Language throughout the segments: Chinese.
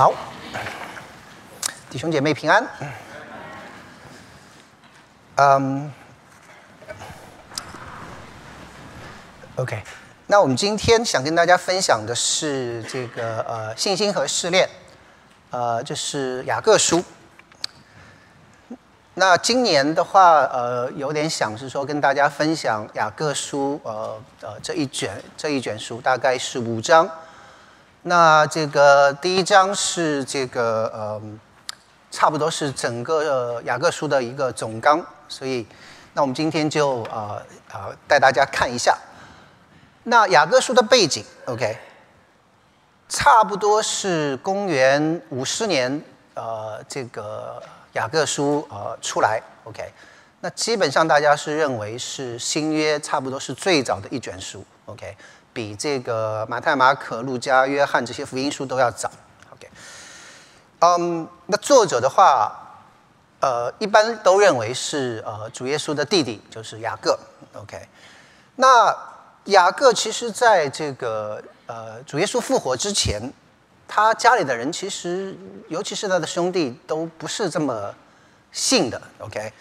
好，弟兄姐妹平安。嗯，OK，那我们今天想跟大家分享的是这个呃信心和试炼，呃，就是雅各书。那今年的话，呃，有点想是说跟大家分享雅各书，呃呃这一卷这一卷书大概是五章。那这个第一章是这个呃，差不多是整个雅各书的一个总纲，所以那我们今天就呃呃带大家看一下。那雅各书的背景，OK，差不多是公元五十年，呃，这个雅各书呃出来，OK，那基本上大家是认为是新约差不多是最早的一卷书，OK。比这个马太、马可、路加、约翰这些福音书都要早。OK，嗯，那作者的话，呃，一般都认为是呃主耶稣的弟弟，就是雅各。OK，那雅各其实在这个呃主耶稣复活之前，他家里的人其实，尤其是他的兄弟，都不是这么信的。OK，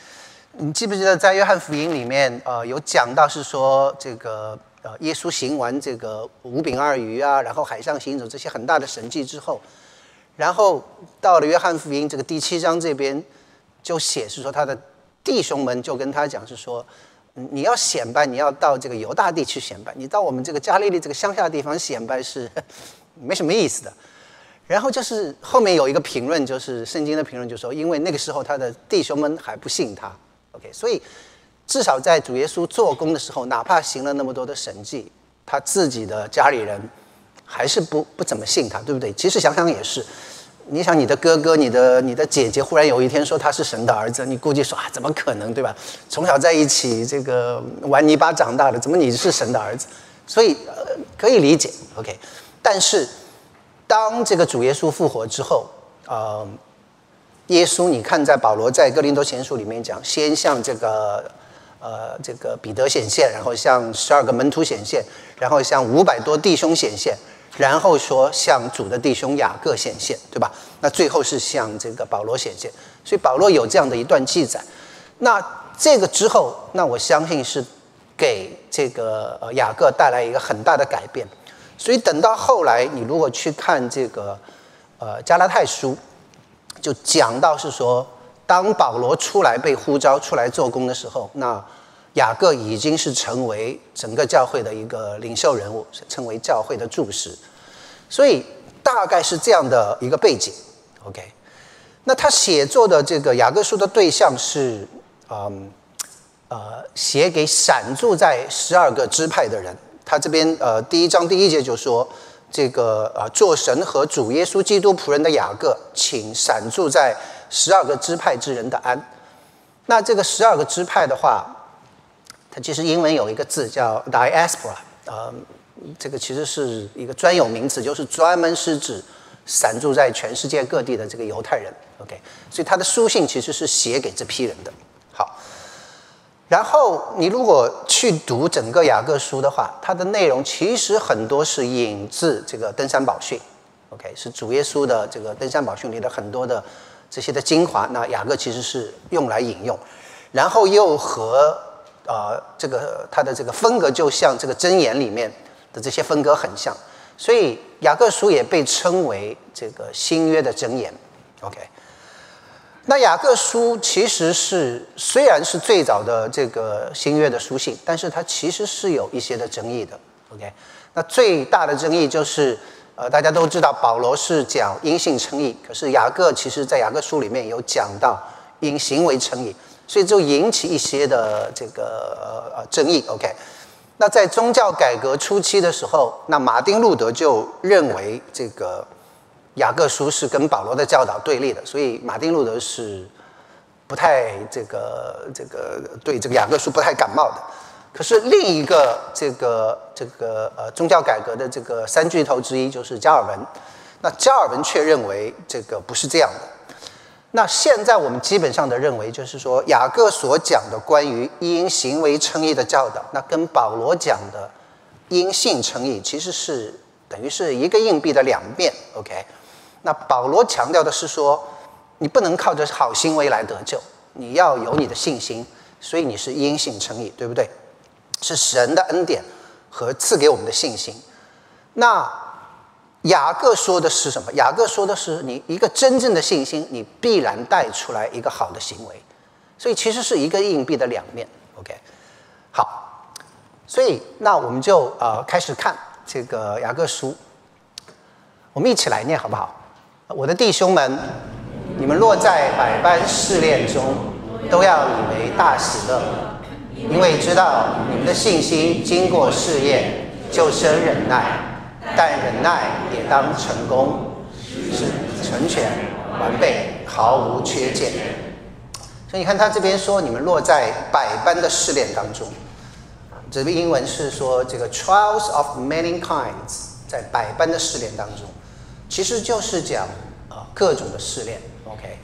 你记不记得在约翰福音里面，呃，有讲到是说这个。呃，耶稣行完这个五饼二鱼啊，然后海上行走这些很大的神迹之后，然后到了约翰福音这个第七章这边，就写是说他的弟兄们就跟他讲是说，你要显摆，你要到这个犹大地去显摆，你到我们这个加利利这个乡下地方显摆是没什么意思的。然后就是后面有一个评论，就是圣经的评论，就说因为那个时候他的弟兄们还不信他，OK，所以。至少在主耶稣做工的时候，哪怕行了那么多的神迹，他自己的家里人还是不不怎么信他，对不对？其实想想也是，你想你的哥哥、你的你的姐姐，忽然有一天说他是神的儿子，你估计说啊，怎么可能，对吧？从小在一起这个玩泥巴长大的，怎么你是神的儿子？所以呃可以理解，OK。但是当这个主耶稣复活之后，呃，耶稣你看在保罗在哥林多前书里面讲，先向这个。呃，这个彼得显现，然后向十二个门徒显现，然后向五百多弟兄显现，然后说向主的弟兄雅各显现，对吧？那最后是向这个保罗显现，所以保罗有这样的一段记载。那这个之后，那我相信是给这个呃雅各带来一个很大的改变。所以等到后来，你如果去看这个呃加拉太书，就讲到是说。当保罗出来被呼召出来做工的时候，那雅各已经是成为整个教会的一个领袖人物，成为教会的柱石，所以大概是这样的一个背景。OK，那他写作的这个雅各书的对象是，嗯，呃，写给散住在十二个支派的人。他这边呃第一章第一节就说，这个呃做神和主耶稣基督仆人的雅各，请散住在。十二个支派之人的安，那这个十二个支派的话，它其实英文有一个字叫 diaspora，呃，这个其实是一个专有名词，就是专门是指散住在全世界各地的这个犹太人。OK，所以他的书信其实是写给这批人的。好，然后你如果去读整个雅各书的话，它的内容其实很多是引自这个登山宝训。OK，是主耶稣的这个登山宝训里的很多的。这些的精华，那雅各其实是用来引用，然后又和呃这个他的这个风格就像这个箴言里面的这些风格很像，所以雅各书也被称为这个新约的箴言。OK，那雅各书其实是虽然是最早的这个新约的书信，但是它其实是有一些的争议的。OK，那最大的争议就是。呃，大家都知道保罗是讲因信称义，可是雅各其实在雅各书里面有讲到因行为称义，所以就引起一些的这个呃争议。OK，那在宗教改革初期的时候，那马丁路德就认为这个雅各书是跟保罗的教导对立的，所以马丁路德是不太这个这个对这个雅各书不太感冒的。可是另一个这个这个呃宗教改革的这个三巨头之一就是加尔文，那加尔文却认为这个不是这样的。那现在我们基本上的认为就是说，雅各所讲的关于因行为称义的教导，那跟保罗讲的因信称义其实是等于是一个硬币的两面。OK，那保罗强调的是说，你不能靠着好行为来得救，你要有你的信心，所以你是因信称义，对不对？是神的恩典和赐给我们的信心。那雅各说的是什么？雅各说的是，你一个真正的信心，你必然带出来一个好的行为。所以其实是一个硬币的两面。OK，好，所以那我们就呃开始看这个雅各书，我们一起来念好不好？我的弟兄们，你们落在百般试炼中，都要以为大喜乐，因为知道你们的信心经过试验，就生忍耐。但忍耐也当成功，是成全完备，毫无缺陷。所以你看他这边说，你们落在百般的试炼当中。这个英文是说这个 trials of many kinds，在百般的试炼当中，其实就是讲啊各种的试炼。OK，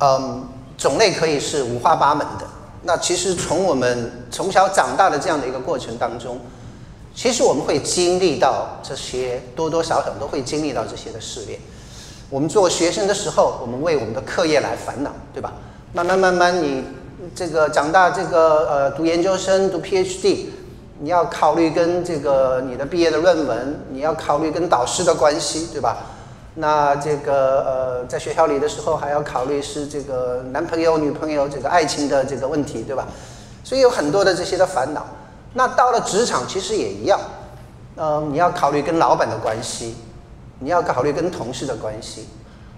嗯，种类可以是五花八门的。那其实从我们从小长大的这样的一个过程当中。其实我们会经历到这些，多多少少都会经历到这些的试炼。我们做学生的时候，我们为我们的课业来烦恼，对吧？慢慢慢慢，你这个长大，这个呃，读研究生、读 PhD，你要考虑跟这个你的毕业的论文，你要考虑跟导师的关系，对吧？那这个呃，在学校里的时候，还要考虑是这个男朋友、女朋友这个爱情的这个问题，对吧？所以有很多的这些的烦恼。那到了职场，其实也一样，嗯，你要考虑跟老板的关系，你要考虑跟同事的关系。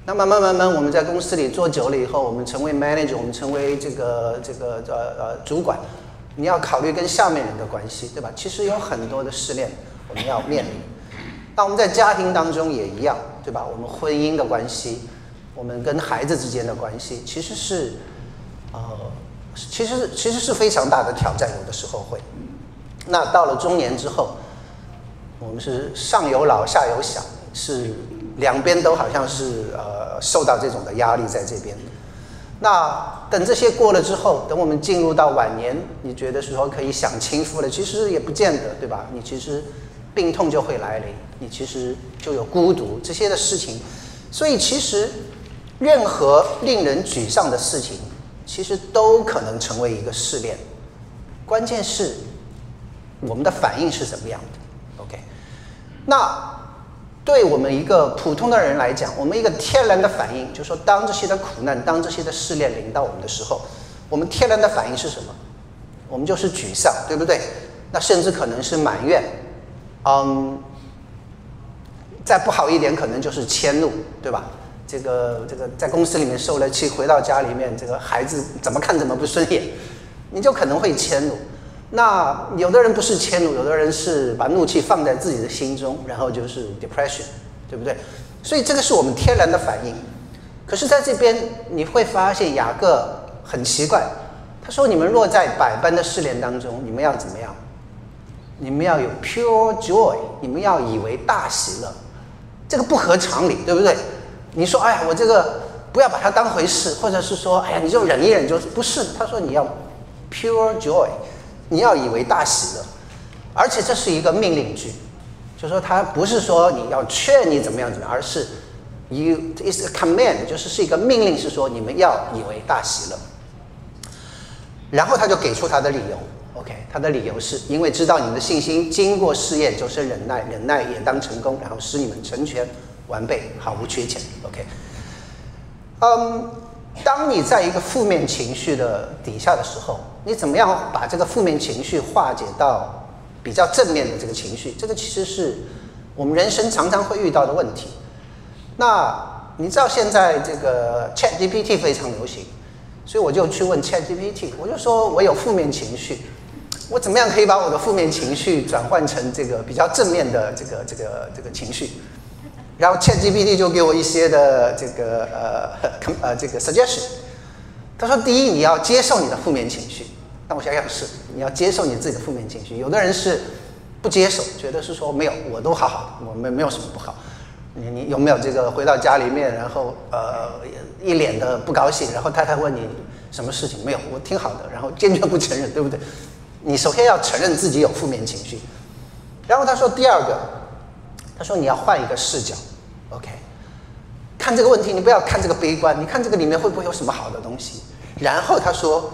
那慢慢慢慢，我们在公司里做久了以后，我们成为 manager，我们成为这个这个呃呃主管，你要考虑跟下面人的关系，对吧？其实有很多的试炼我们要面临。那我们在家庭当中也一样，对吧？我们婚姻的关系，我们跟孩子之间的关系，其实是，呃，其实其实是非常大的挑战，有的时候会。那到了中年之后，我们是上有老下有小，是两边都好像是呃受到这种的压力在这边。那等这些过了之后，等我们进入到晚年，你觉得说可以享清福了，其实也不见得，对吧？你其实病痛就会来临，你其实就有孤独这些的事情。所以其实任何令人沮丧的事情，其实都可能成为一个试炼。关键是。我们的反应是怎么样的？OK，那对我们一个普通的人来讲，我们一个天然的反应就是说，当这些的苦难、当这些的试炼临到我们的时候，我们天然的反应是什么？我们就是沮丧，对不对？那甚至可能是埋怨，嗯，再不好一点，可能就是迁怒，对吧？这个这个在公司里面受了气，回到家里面，这个孩子怎么看怎么不顺眼，你就可能会迁怒。那有的人不是迁怒，有的人是把怒气放在自己的心中，然后就是 depression，对不对？所以这个是我们天然的反应。可是在这边你会发现雅各很奇怪，他说：“你们若在百般的试炼当中，你们要怎么样？你们要有 pure joy，你们要以为大喜乐。这个不合常理，对不对？你说，哎呀，我这个不要把它当回事，或者是说，哎呀，你就忍一忍，就不是。他说你要 pure joy。”你要以为大喜乐，而且这是一个命令句，就说他不是说你要劝你怎么样怎么样，而是 you is a command，就是是一个命令，是说你们要以为大喜乐。然后他就给出他的理由，OK，他的理由是因为知道你们的信心经过试验，就是忍耐，忍耐也当成功，然后使你们成全完备，毫无缺欠，OK。嗯，当你在一个负面情绪的底下的时候。你怎么样把这个负面情绪化解到比较正面的这个情绪？这个其实是我们人生常常会遇到的问题。那你知道现在这个 Chat GPT 非常流行，所以我就去问 Chat GPT，我就说我有负面情绪，我怎么样可以把我的负面情绪转换成这个比较正面的这个这个这个情绪？然后 Chat GPT 就给我一些的这个呃呃这个 suggestion。他说：“第一，你要接受你的负面情绪。那我想想是，你要接受你自己的负面情绪。有的人是不接受，觉得是说没有，我都好好的，我没没有什么不好。你你有没有这个回到家里面，然后呃一脸的不高兴，然后太太问你什么事情？没有，我挺好的。然后坚决不承认，对不对？你首先要承认自己有负面情绪。然后他说第二个，他说你要换一个视角，OK。”看这个问题，你不要看这个悲观，你看这个里面会不会有什么好的东西？然后他说，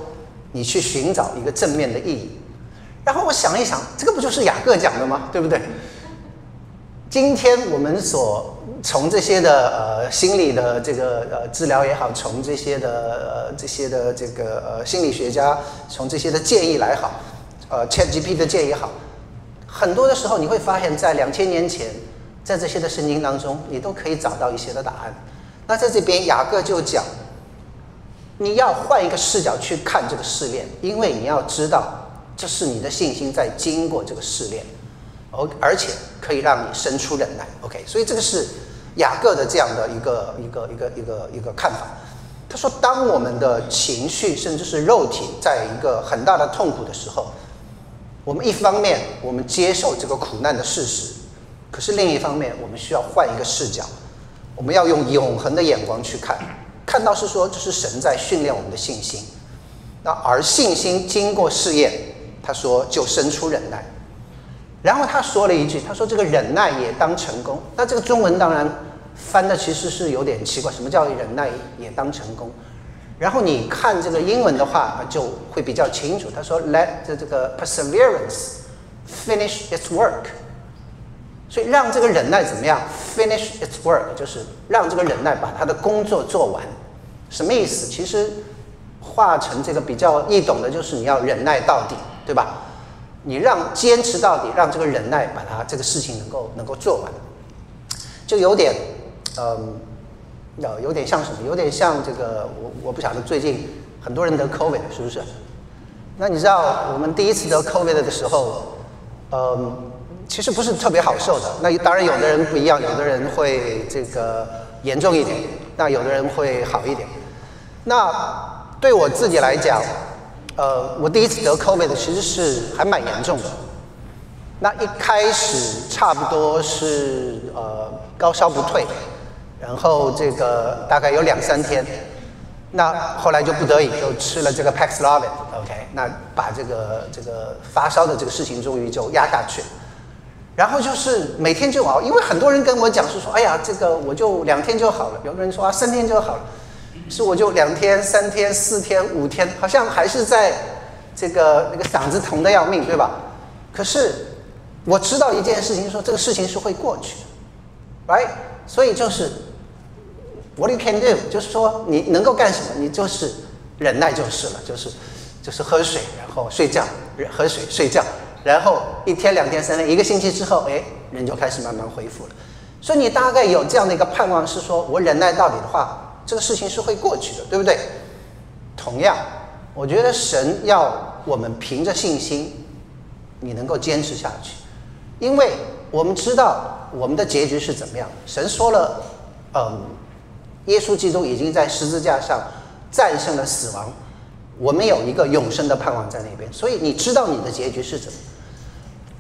你去寻找一个正面的意义。然后我想一想，这个不就是雅各讲的吗？对不对？今天我们所从这些的呃心理的这个呃治疗也好，从这些的呃这些的这个呃心理学家从这些的建议来好，呃 ChatGPT 的建议好，很多的时候你会发现在两千年前，在这些的圣经当中，你都可以找到一些的答案。那在这边雅各就讲，你要换一个视角去看这个试炼，因为你要知道，这是你的信心在经过这个试炼。而而且可以让你生出忍耐，OK，所以这个是雅各的这样的一个一个一个一个一个看法。他说，当我们的情绪甚至是肉体在一个很大的痛苦的时候，我们一方面我们接受这个苦难的事实，可是另一方面我们需要换一个视角，我们要用永恒的眼光去看，看到是说这是神在训练我们的信心。那而信心经过试验，他说就生出忍耐。然后他说了一句：“他说这个忍耐也当成功。”那这个中文当然翻的其实是有点奇怪，什么叫忍耐也当成功？然后你看这个英文的话就会比较清楚。他说：“Let 这这个 perseverance finish its work。”所以让这个忍耐怎么样？Finish its work 就是让这个忍耐把他的工作做完。什么意思？其实化成这个比较易懂的就是你要忍耐到底，对吧？你让坚持到底，让这个忍耐把它这个事情能够能够做完，就有点，嗯，有有点像什么？有点像这个，我我不晓得最近很多人得 COVID 是不是？那你知道我们第一次得 COVID 的时候，嗯，其实不是特别好受的。那当然有的人不一样，有的人会这个严重一点，那有的人会好一点。那对我自己来讲。呃，我第一次得 COVID 其实是还蛮严重的。那一开始差不多是呃高烧不退，然后这个大概有两三天。那后来就不得已就吃了这个 Paxlovid，OK，那把这个这个发烧的这个事情终于就压下去。然后就是每天就熬，因为很多人跟我讲是说，哎呀，这个我就两天就好了。有的人说啊，三天就好了。是我就两天、三天、四天、五天，好像还是在这个那个嗓子疼的要命，对吧？可是我知道一件事情，说这个事情是会过去的，right？所以就是 what you can do，就是说你能够干什么，你就是忍耐就是了，就是就是喝水，然后睡觉，喝水睡觉，然后一天、两天、三天，一个星期之后，哎，人就开始慢慢恢复了。所以你大概有这样的一个盼望，是说我忍耐到底的话。这个事情是会过去的，对不对？同样，我觉得神要我们凭着信心，你能够坚持下去，因为我们知道我们的结局是怎么样。神说了，嗯，耶稣基督已经在十字架上战胜了死亡，我们有一个永生的盼望在那边。所以你知道你的结局是怎么？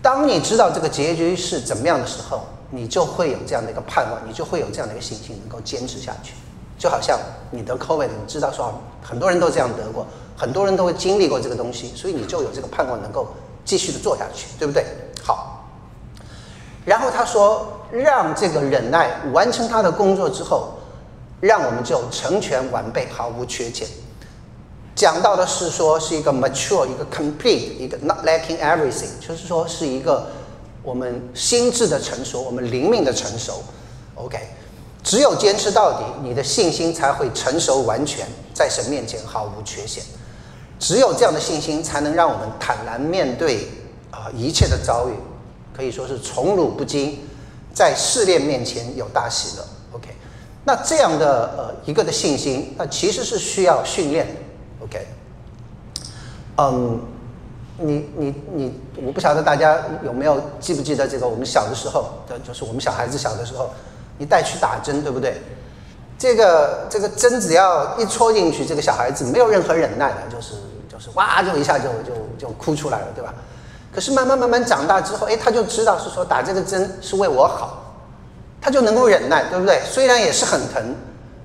当你知道这个结局是怎么样的时候，你就会有这样的一个盼望，你就会有这样的一个信心，能够坚持下去。就好像你得 COVID，你知道说很多人都这样得过，很多人都会经历过这个东西，所以你就有这个盼望能够继续的做下去，对不对？好。然后他说，让这个忍耐完成他的工作之后，让我们就成全完备，毫无缺欠。讲到的是说是一个 mature，一个 complete，一个 not lacking everything，就是说是一个我们心智的成熟，我们灵命的成熟。OK。只有坚持到底，你的信心才会成熟完全，在神面前毫无缺陷。只有这样的信心，才能让我们坦然面对啊一切的遭遇，可以说是宠辱不惊，在试炼面前有大喜乐。那这样的呃一个的信心，那其实是需要训练的。OK，嗯，你你你，我不晓得大家有没有记不记得这个我们小的时候，就是我们小孩子小的时候。你带去打针，对不对？这个这个针只要一戳进去，这个小孩子没有任何忍耐的，就是就是哇，就一下就就就哭出来了，对吧？可是慢慢慢慢长大之后，哎，他就知道是说打这个针是为我好，他就能够忍耐，对不对？虽然也是很疼，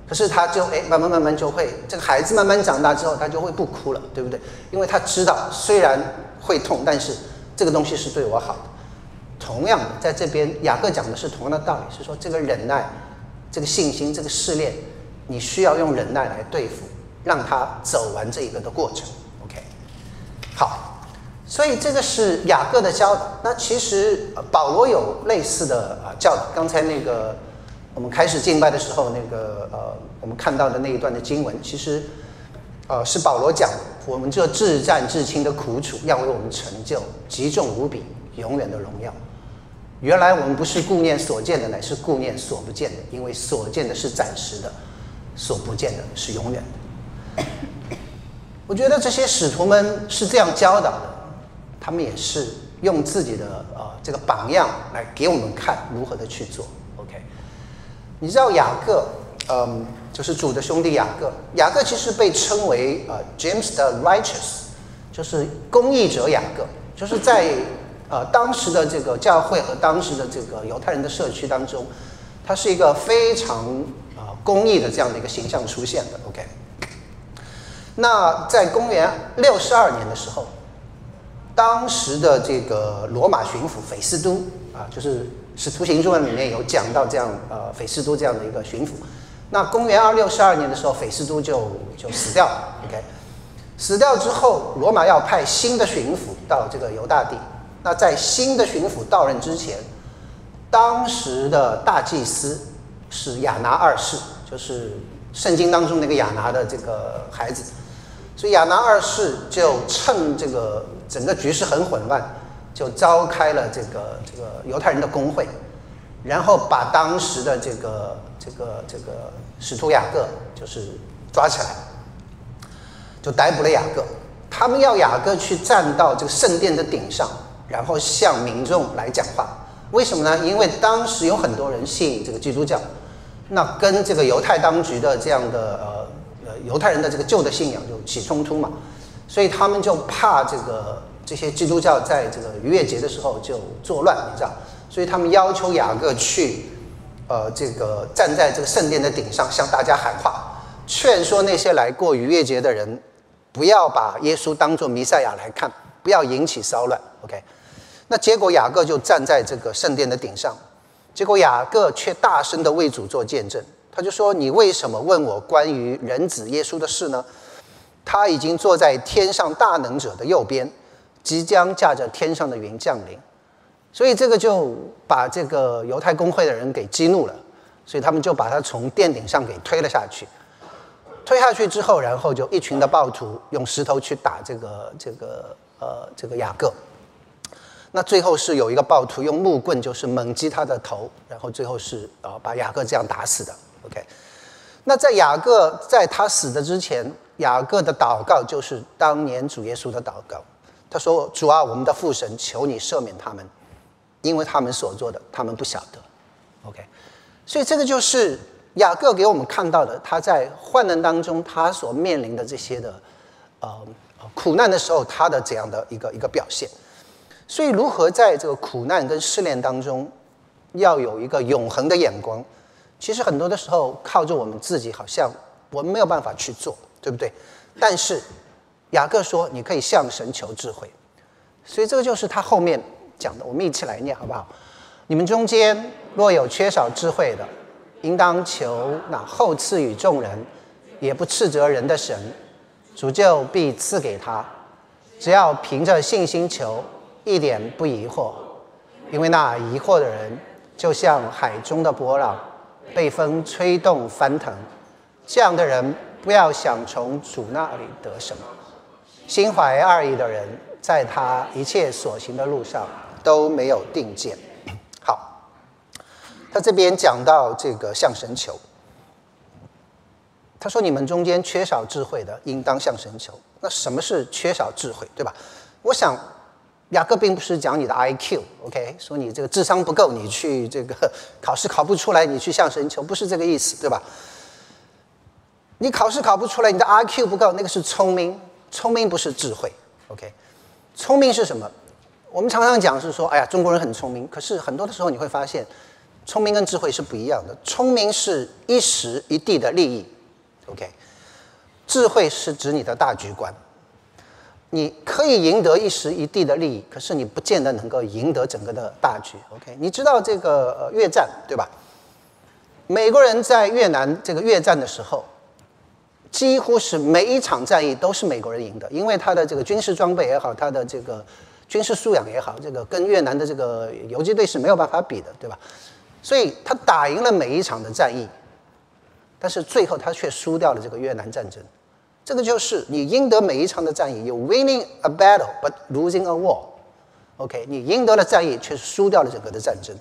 可是他就哎慢慢慢慢就会，这个孩子慢慢长大之后，他就会不哭了，对不对？因为他知道虽然会痛，但是这个东西是对我好的。同样的，在这边雅各讲的是同样的道理，是说这个忍耐这个信心、这个试炼，你需要用忍耐来对付，让他走完这一个的过程。OK，好，所以这个是雅各的教导。那其实保罗有类似的啊教导。刚才那个我们开始敬拜的时候，那个呃，我们看到的那一段的经文，其实呃是保罗讲，我们这至战至轻的苦楚，要为我们成就极重无比、永远的荣耀。原来我们不是顾念所见的，乃是顾念所不见的，因为所见的是暂时的，所不见的是永远的。我觉得这些使徒们是这样教导的，他们也是用自己的呃这个榜样来给我们看如何的去做。OK，你知道雅各，嗯，就是主的兄弟雅各，雅各其实被称为呃 James 的 Righteous，就是公义者雅各，就是在。呃，当时的这个教会和当时的这个犹太人的社区当中，它是一个非常啊公义的这样的一个形象出现的。OK，那在公元六十二年的时候，当时的这个罗马巡抚斐斯都啊，就是《使徒行传》里面有讲到这样呃斐斯都这样的一个巡抚。那公元二六十二年的时候，斐斯都就就死掉了。OK，死掉之后，罗马要派新的巡抚到这个犹大地。那在新的巡抚到任之前，当时的大祭司是亚拿二世，就是圣经当中那个亚拿的这个孩子，所以亚拿二世就趁这个整个局势很混乱，就召开了这个这个犹太人的公会，然后把当时的这个这个这个使徒雅各就是抓起来，就逮捕了雅各，他们要雅各去站到这个圣殿的顶上。然后向民众来讲话，为什么呢？因为当时有很多人信这个基督教，那跟这个犹太当局的这样的呃犹太人的这个旧的信仰就起冲突嘛，所以他们就怕这个这些基督教在这个逾越节的时候就作乱，你知道，所以他们要求雅各去，呃，这个站在这个圣殿的顶上向大家喊话，劝说那些来过逾越节的人，不要把耶稣当做弥赛亚来看，不要引起骚乱。OK。那结果雅各就站在这个圣殿的顶上，结果雅各却大声的为主做见证，他就说：“你为什么问我关于人子耶稣的事呢？他已经坐在天上大能者的右边，即将驾着天上的云降临。”所以这个就把这个犹太公会的人给激怒了，所以他们就把他从殿顶上给推了下去。推下去之后，然后就一群的暴徒用石头去打这个这个呃这个雅各。那最后是有一个暴徒用木棍，就是猛击他的头，然后最后是啊把雅各这样打死的。OK，那在雅各在他死的之前，雅各的祷告就是当年主耶稣的祷告。他说：“主啊，我们的父神，求你赦免他们，因为他们所做的，他们不晓得。”OK，所以这个就是雅各给我们看到的，他在患难当中他所面临的这些的呃苦难的时候，他的这样的一个一个表现。所以，如何在这个苦难跟试炼当中，要有一个永恒的眼光，其实很多的时候靠着我们自己，好像我们没有办法去做，对不对？但是雅各说，你可以向神求智慧。所以这个就是他后面讲的，我们一起来念好不好？你们中间若有缺少智慧的，应当求那后赐予众人，也不斥责人的神，主就必赐给他。只要凭着信心求。一点不疑惑，因为那疑惑的人就像海中的波浪，被风吹动翻腾。这样的人不要想从主那里得什么。心怀二意的人，在他一切所行的路上都没有定见。好，他这边讲到这个向神求，他说：“你们中间缺少智慧的，应当向神求。”那什么是缺少智慧，对吧？我想。雅各并不是讲你的 IQ，OK，说你这个智商不够，你去这个考试考不出来，你去向神求，不是这个意思，对吧？你考试考不出来，你的 IQ 不够，那个是聪明，聪明不是智慧，OK？聪明是什么？我们常常讲是说，哎呀，中国人很聪明，可是很多的时候你会发现，聪明跟智慧是不一样的。聪明是一时一地的利益，OK？智慧是指你的大局观。你可以赢得一时一地的利益，可是你不见得能够赢得整个的大局。OK，你知道这个越战对吧？美国人在越南这个越战的时候，几乎是每一场战役都是美国人赢的，因为他的这个军事装备也好，他的这个军事素养也好，这个跟越南的这个游击队是没有办法比的，对吧？所以他打赢了每一场的战役，但是最后他却输掉了这个越南战争。这个就是你赢得每一场的战役，you winning a battle but losing a war。OK，你赢得了战役，却输掉了整个的战争。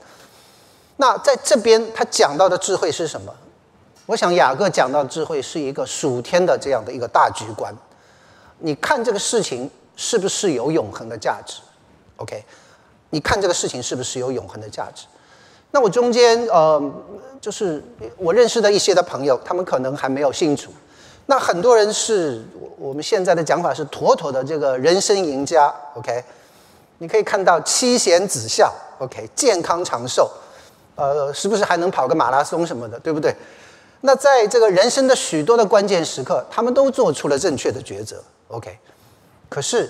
那在这边他讲到的智慧是什么？我想雅各讲到的智慧是一个属天的这样的一个大局观。你看这个事情是不是有永恒的价值？OK，你看这个事情是不是有永恒的价值？那我中间呃，就是我认识的一些的朋友，他们可能还没有信主。那很多人是我们现在的讲法是妥妥的这个人生赢家。OK，你可以看到妻贤子孝，OK，健康长寿。呃，是不是还能跑个马拉松什么的，对不对？那在这个人生的许多的关键时刻，他们都做出了正确的抉择，OK。可是，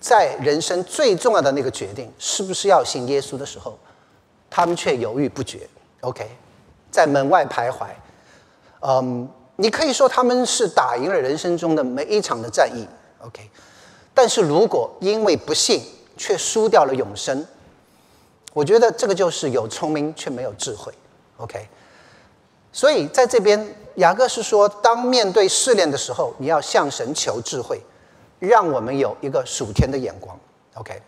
在人生最重要的那个决定，是不是要信耶稣的时候，他们却犹豫不决，OK，在门外徘徊。嗯，你可以说他们是打赢了人生中的每一场的战役，OK。但是如果因为不幸却输掉了永生，我觉得这个就是有聪明却没有智慧，OK。所以在这边，雅各是说，当面对试炼的时候，你要向神求智慧，让我们有一个属天的眼光，OK。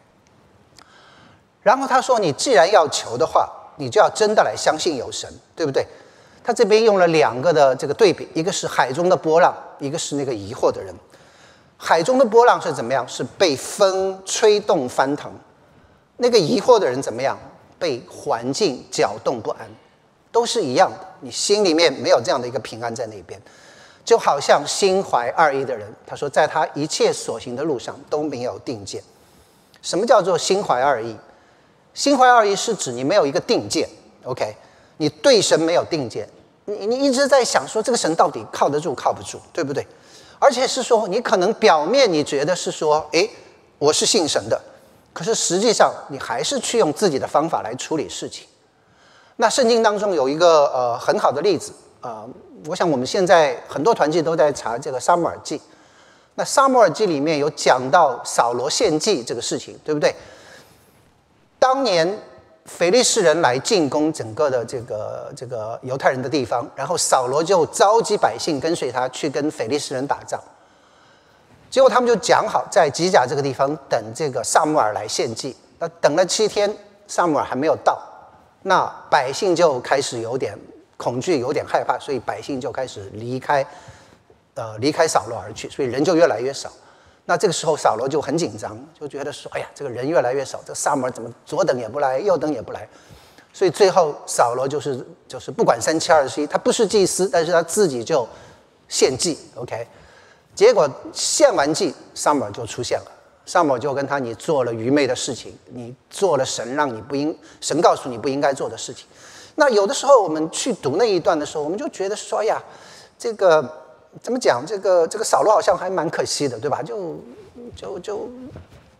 然后他说，你既然要求的话，你就要真的来相信有神，对不对？他这边用了两个的这个对比，一个是海中的波浪，一个是那个疑惑的人。海中的波浪是怎么样？是被风吹动翻腾。那个疑惑的人怎么样？被环境搅动不安，都是一样的。你心里面没有这样的一个平安在那边，就好像心怀二意的人，他说，在他一切所行的路上都没有定见。什么叫做心怀二意？心怀二意是指你没有一个定见，OK？你对神没有定见，你你一直在想说这个神到底靠得住靠不住，对不对？而且是说你可能表面你觉得是说，诶，我是信神的。可是实际上，你还是去用自己的方法来处理事情。那圣经当中有一个呃很好的例子啊，我想我们现在很多团契都在查这个撒母耳记。那撒母耳记里面有讲到扫罗献祭这个事情，对不对？当年腓力士人来进攻整个的这个这个犹太人的地方，然后扫罗就召集百姓跟随他去跟腓力士人打仗。结果他们就讲好在吉甲这个地方等这个萨姆尔来献祭。那等了七天，萨姆尔还没有到，那百姓就开始有点恐惧，有点害怕，所以百姓就开始离开，呃，离开扫罗而去，所以人就越来越少。那这个时候扫罗就很紧张，就觉得说：“哎呀，这个人越来越少，这萨姆尔怎么左等也不来，右等也不来？”所以最后扫罗就是就是不管三七二十一，他不是祭司，但是他自己就献祭。OK。结果献完祭，萨摩尔就出现了。萨摩尔就跟他：“你做了愚昧的事情，你做了神让你不应神告诉你不应该做的事情。”那有的时候我们去读那一段的时候，我们就觉得说：“呀，这个怎么讲？这个这个扫罗好像还蛮可惜的，对吧？就就就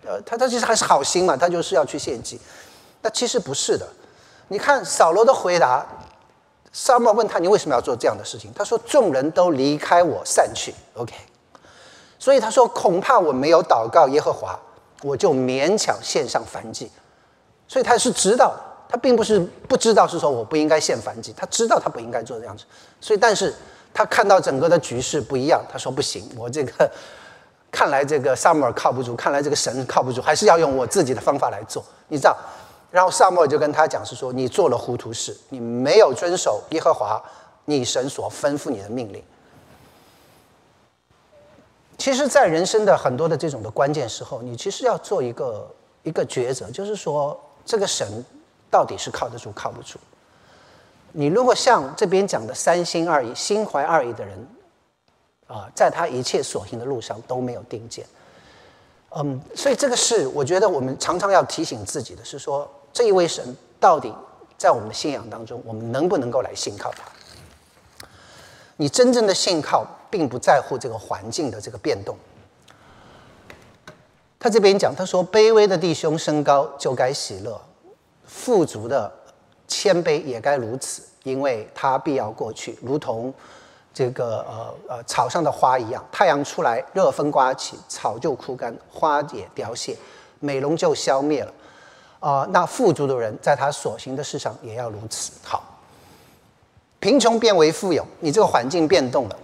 呃，他他其实还是好心嘛，他就是要去献祭。那其实不是的。你看扫罗的回答，萨母问他：“你为什么要做这样的事情？”他说：“众人都离开我散去。”OK。所以他说：“恐怕我没有祷告耶和华，我就勉强献上燔祭。”所以他是知道的，他并不是不知道，是说我不应该献燔祭。他知道他不应该做这样子。所以，但是他看到整个的局势不一样，他说：“不行，我这个看来这个萨母尔靠不住，看来这个神靠不住，还是要用我自己的方法来做。”你知道？然后萨母尔就跟他讲是说：“你做了糊涂事，你没有遵守耶和华你神所吩咐你的命令。”其实，在人生的很多的这种的关键时候，你其实要做一个一个抉择，就是说，这个神到底是靠得住靠不住？你如果像这边讲的三心二意、心怀二意的人，啊，在他一切所行的路上都没有定见。嗯，所以这个是我觉得我们常常要提醒自己的是说，这一位神到底在我们的信仰当中，我们能不能够来信靠他？你真正的信靠。并不在乎这个环境的这个变动。他这边讲，他说：“卑微的弟兄升高就该喜乐，富足的谦卑也该如此。因为它必要过去，如同这个呃呃草上的花一样，太阳出来，热风刮起，草就枯干，花也凋谢，美容就消灭了。啊，那富足的人在他所行的事上也要如此。好，贫穷变为富有，你这个环境变动了，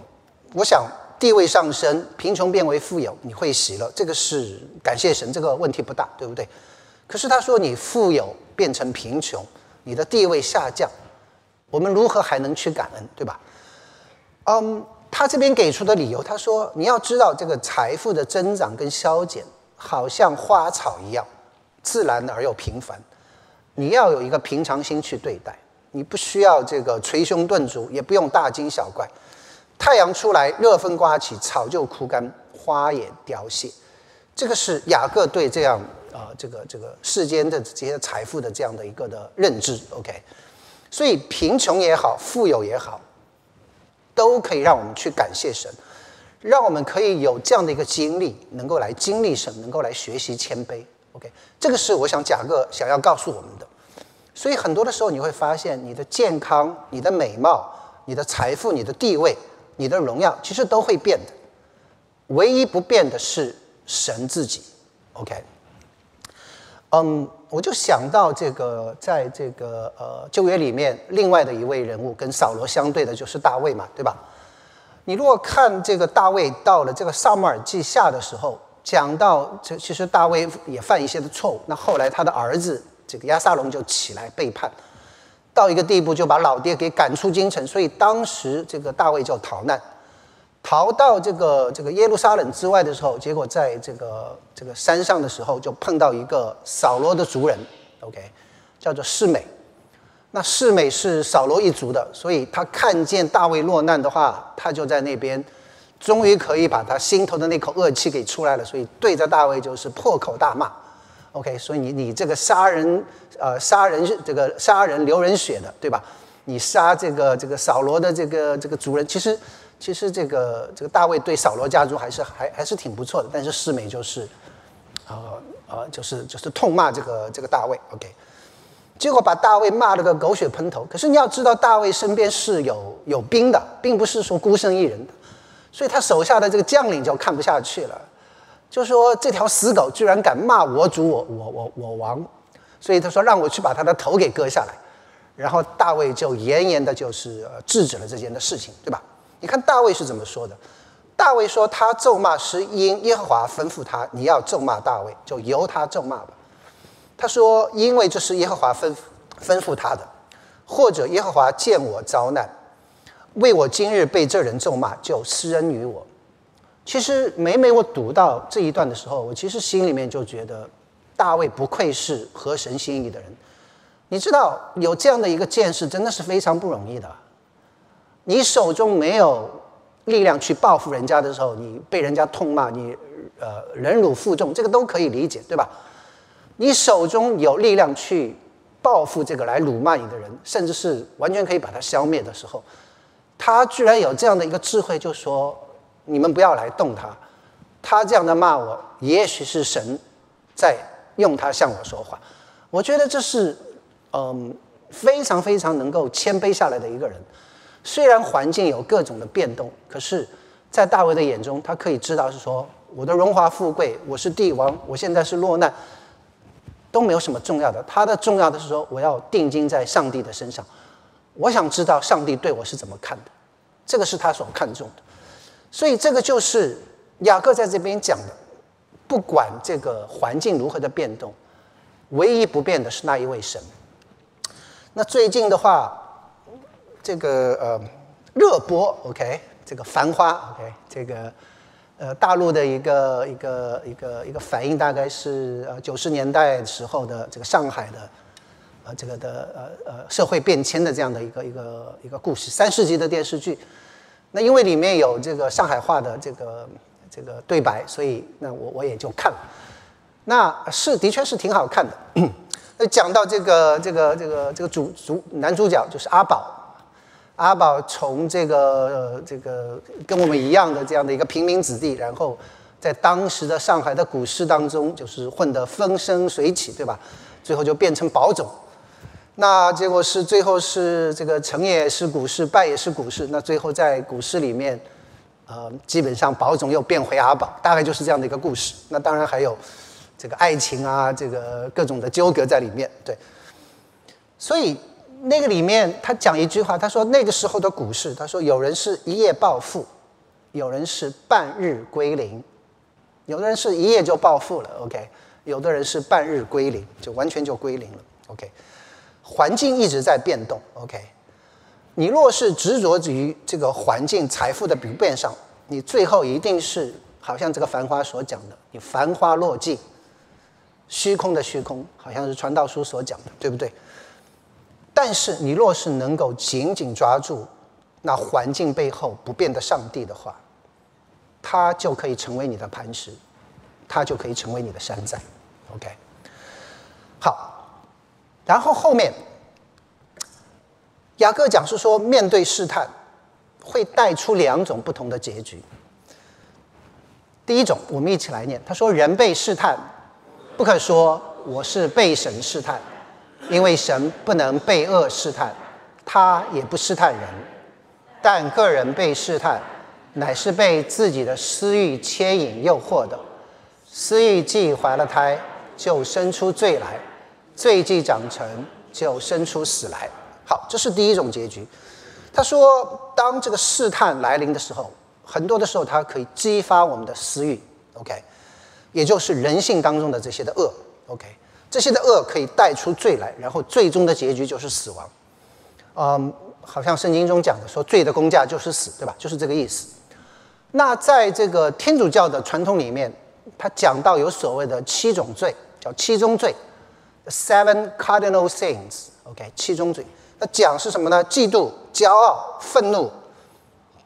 我想地位上升，贫穷变为富有，你会喜乐，这个是感谢神，这个问题不大，对不对？可是他说你富有变成贫穷，你的地位下降。我们如何还能去感恩，对吧？嗯，他这边给出的理由，他说你要知道这个财富的增长跟消减，好像花草一样，自然而又平凡。你要有一个平常心去对待，你不需要这个捶胸顿足，也不用大惊小怪。太阳出来，热风刮起，草就枯干，花也凋谢。这个是雅各对这样啊，这个这个世间的这些财富的这样的一个的认知。OK。所以贫穷也好，富有也好，都可以让我们去感谢神，让我们可以有这样的一个经历，能够来经历神，能够来学习谦卑。OK，这个是我想贾个想要告诉我们的。所以很多的时候，你会发现，你的健康、你的美貌、你的财富、你的地位、你的荣耀，其实都会变的。唯一不变的是神自己。OK。嗯，我就想到这个，在这个呃旧约里面，另外的一位人物跟扫罗相对的就是大卫嘛，对吧？你如果看这个大卫到了这个萨母尔记下的时候，讲到这其实大卫也犯一些的错误，那后来他的儿子这个亚撒龙就起来背叛，到一个地步就把老爹给赶出京城，所以当时这个大卫就逃难。逃到这个这个耶路撒冷之外的时候，结果在这个这个山上的时候，就碰到一个扫罗的族人，OK，叫做示美。那示美是扫罗一族的，所以他看见大卫落难的话，他就在那边，终于可以把他心头的那口恶气给出来了，所以对着大卫就是破口大骂，OK，所以你你这个杀人呃杀人这个杀人流人血的，对吧？你杀这个这个扫罗的这个这个族人，其实。其实这个这个大卫对扫罗家族还是还还是挺不错的，但是世美就是，呃呃，就是就是痛骂这个这个大卫，OK，结果把大卫骂了个狗血喷头。可是你要知道，大卫身边是有有兵的，并不是说孤身一人的，所以他手下的这个将领就看不下去了，就说这条死狗居然敢骂我主我我我我王，所以他说让我去把他的头给割下来，然后大卫就严严的就是制止了这件的事情，对吧？你看大卫是怎么说的？大卫说他咒骂是因耶和华吩咐他，你要咒骂大卫，就由他咒骂吧。他说，因为这是耶和华吩吩咐他的，或者耶和华见我遭难，为我今日被这人咒骂，就施恩于我。其实每每我读到这一段的时候，我其实心里面就觉得，大卫不愧是合神心意的人。你知道有这样的一个见识，真的是非常不容易的。你手中没有力量去报复人家的时候，你被人家痛骂，你呃忍辱负重，这个都可以理解，对吧？你手中有力量去报复这个来辱骂你的人，甚至是完全可以把他消灭的时候，他居然有这样的一个智慧，就说你们不要来动他，他这样的骂我，也许是神在用他向我说话。我觉得这是嗯非常非常能够谦卑下来的一个人。虽然环境有各种的变动，可是，在大卫的眼中，他可以知道是说，我的荣华富贵，我是帝王，我现在是落难，都没有什么重要的。他的重要的是说，我要定睛在上帝的身上，我想知道上帝对我是怎么看的，这个是他所看重的。所以，这个就是雅各在这边讲的，不管这个环境如何的变动，唯一不变的是那一位神。那最近的话。这个呃热播，OK，这个繁花，OK，这个呃大陆的一个一个一个一个反应，大概是呃九十年代时候的这个上海的呃这个的呃呃社会变迁的这样的一个一个一个故事，三世纪的电视剧。那因为里面有这个上海话的这个这个对白，所以那我我也就看了。那是的确是挺好看的。那讲到这个这个这个这个主主男主角就是阿宝。阿宝从这个这个跟我们一样的这样的一个平民子弟，然后在当时的上海的股市当中，就是混得风生水起，对吧？最后就变成宝总。那结果是最后是这个成也是股市，败也是股市。那最后在股市里面，呃，基本上宝总又变回阿宝，大概就是这样的一个故事。那当然还有这个爱情啊，这个各种的纠葛在里面。对，所以那个里面他讲一句话，他说那个时候的股市，他说有人是一夜暴富，有人是半日归零，有的人是一夜就暴富了，OK，有的人是半日归零，就完全就归零了，OK。环境一直在变动，OK。你若是执着于这个环境财富的不变上，你最后一定是好像这个繁花所讲的，你繁花落尽，虚空的虚空，好像是传道书所讲的，对不对？但是你若是能够紧紧抓住那环境背后不变的上帝的话，它就可以成为你的磐石，它就可以成为你的山寨，OK。好。然后后面，雅各讲是说，面对试探，会带出两种不同的结局。第一种，我们一起来念，他说：“人被试探，不可说我是被神试探，因为神不能被恶试探，他也不试探人。但个人被试探，乃是被自己的私欲牵引诱惑的。私欲既怀了胎，就生出罪来。”罪既长成就生出死来。好，这是第一种结局。他说，当这个试探来临的时候，很多的时候，它可以激发我们的私欲，OK，也就是人性当中的这些的恶，OK，这些的恶可以带出罪来，然后最终的结局就是死亡。嗯，好像圣经中讲的说，罪的公价就是死，对吧？就是这个意思。那在这个天主教的传统里面，他讲到有所谓的七种罪，叫七宗罪。Seven cardinal sins，OK，七宗罪。那讲是什么呢？嫉妒、骄傲、愤怒、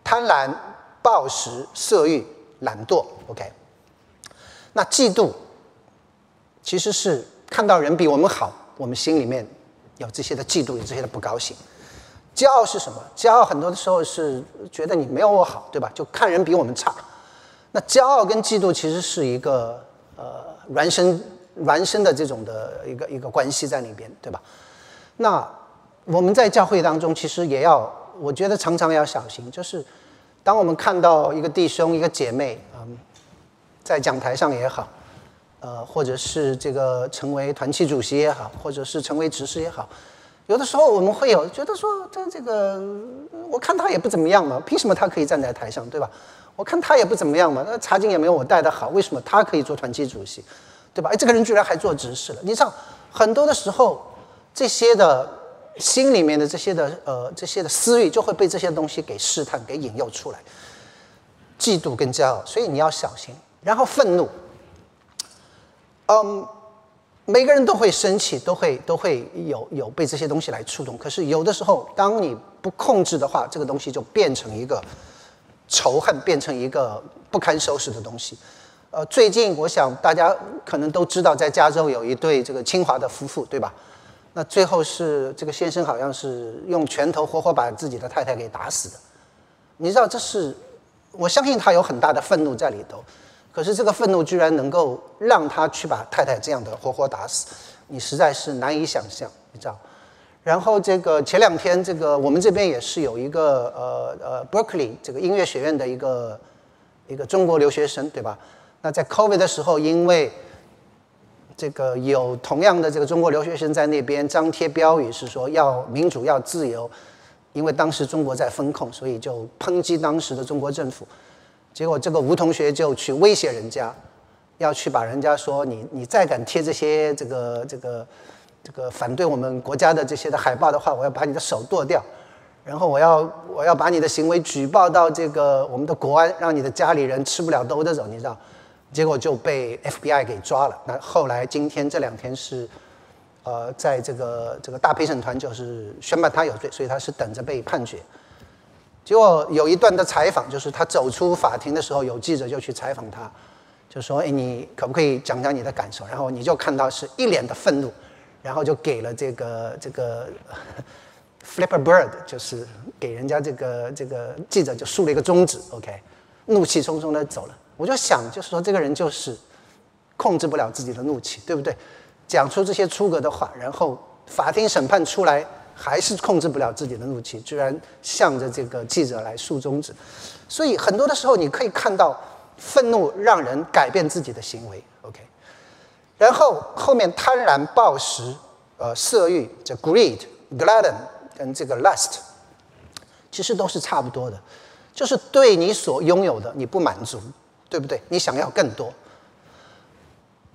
贪婪、暴食、色欲、懒惰，OK。那嫉妒其实是看到人比我们好，我们心里面有这些的嫉妒，有这些的不高兴。骄傲是什么？骄傲很多的时候是觉得你没有我好，对吧？就看人比我们差。那骄傲跟嫉妒其实是一个呃孪生。孪生的这种的一个一个关系在里边，对吧？那我们在教会当中，其实也要，我觉得常常要小心，就是当我们看到一个弟兄、一个姐妹，嗯，在讲台上也好，呃，或者是这个成为团契主席也好，或者是成为执事也好，有的时候我们会有觉得说，这这个我看他也不怎么样嘛，凭什么他可以站在台上，对吧？我看他也不怎么样嘛，那茶经也没有我带的好，为什么他可以做团契主席？对吧？哎，这个人居然还做执事了。你像很多的时候，这些的心里面的这些的呃这些的私欲，就会被这些东西给试探、给引诱出来。嫉妒跟骄傲，所以你要小心。然后愤怒，嗯，每个人都会生气，都会都会有有被这些东西来触动。可是有的时候，当你不控制的话，这个东西就变成一个仇恨，变成一个不堪收拾的东西。呃，最近我想大家可能都知道，在加州有一对这个清华的夫妇，对吧？那最后是这个先生好像是用拳头活活把自己的太太给打死的。你知道这是，我相信他有很大的愤怒在里头，可是这个愤怒居然能够让他去把太太这样的活活打死，你实在是难以想象，你知道？然后这个前两天这个我们这边也是有一个呃呃 Berkeley 这个音乐学院的一个一个中国留学生，对吧？那在 COVID 的时候，因为这个有同样的这个中国留学生在那边张贴标语，是说要民主、要自由。因为当时中国在封控，所以就抨击当时的中国政府。结果这个吴同学就去威胁人家，要去把人家说你你再敢贴这些这个这个这个反对我们国家的这些的海报的话，我要把你的手剁掉。然后我要我要把你的行为举报到这个我们的国安，让你的家里人吃不了兜着走，你知道。结果就被 FBI 给抓了。那后来今天这两天是，呃，在这个这个大陪审团就是宣判他有罪，所以他是等着被判决。结果有一段的采访，就是他走出法庭的时候，有记者就去采访他，就说：“哎，你可不可以讲讲你的感受？”然后你就看到是一脸的愤怒，然后就给了这个这个 flipper bird，就是给人家这个这个记者就竖了一个中指，OK，怒气冲冲的走了。我就想，就是说，这个人就是控制不了自己的怒气，对不对？讲出这些出格的话，然后法庭审判出来，还是控制不了自己的怒气，居然向着这个记者来竖中指。所以很多的时候，你可以看到愤怒让人改变自己的行为。OK，然后后面贪婪、暴食、呃色欲，这 greed、glutton 跟这个 lust，其实都是差不多的，就是对你所拥有的你不满足，对不对？你想要更多。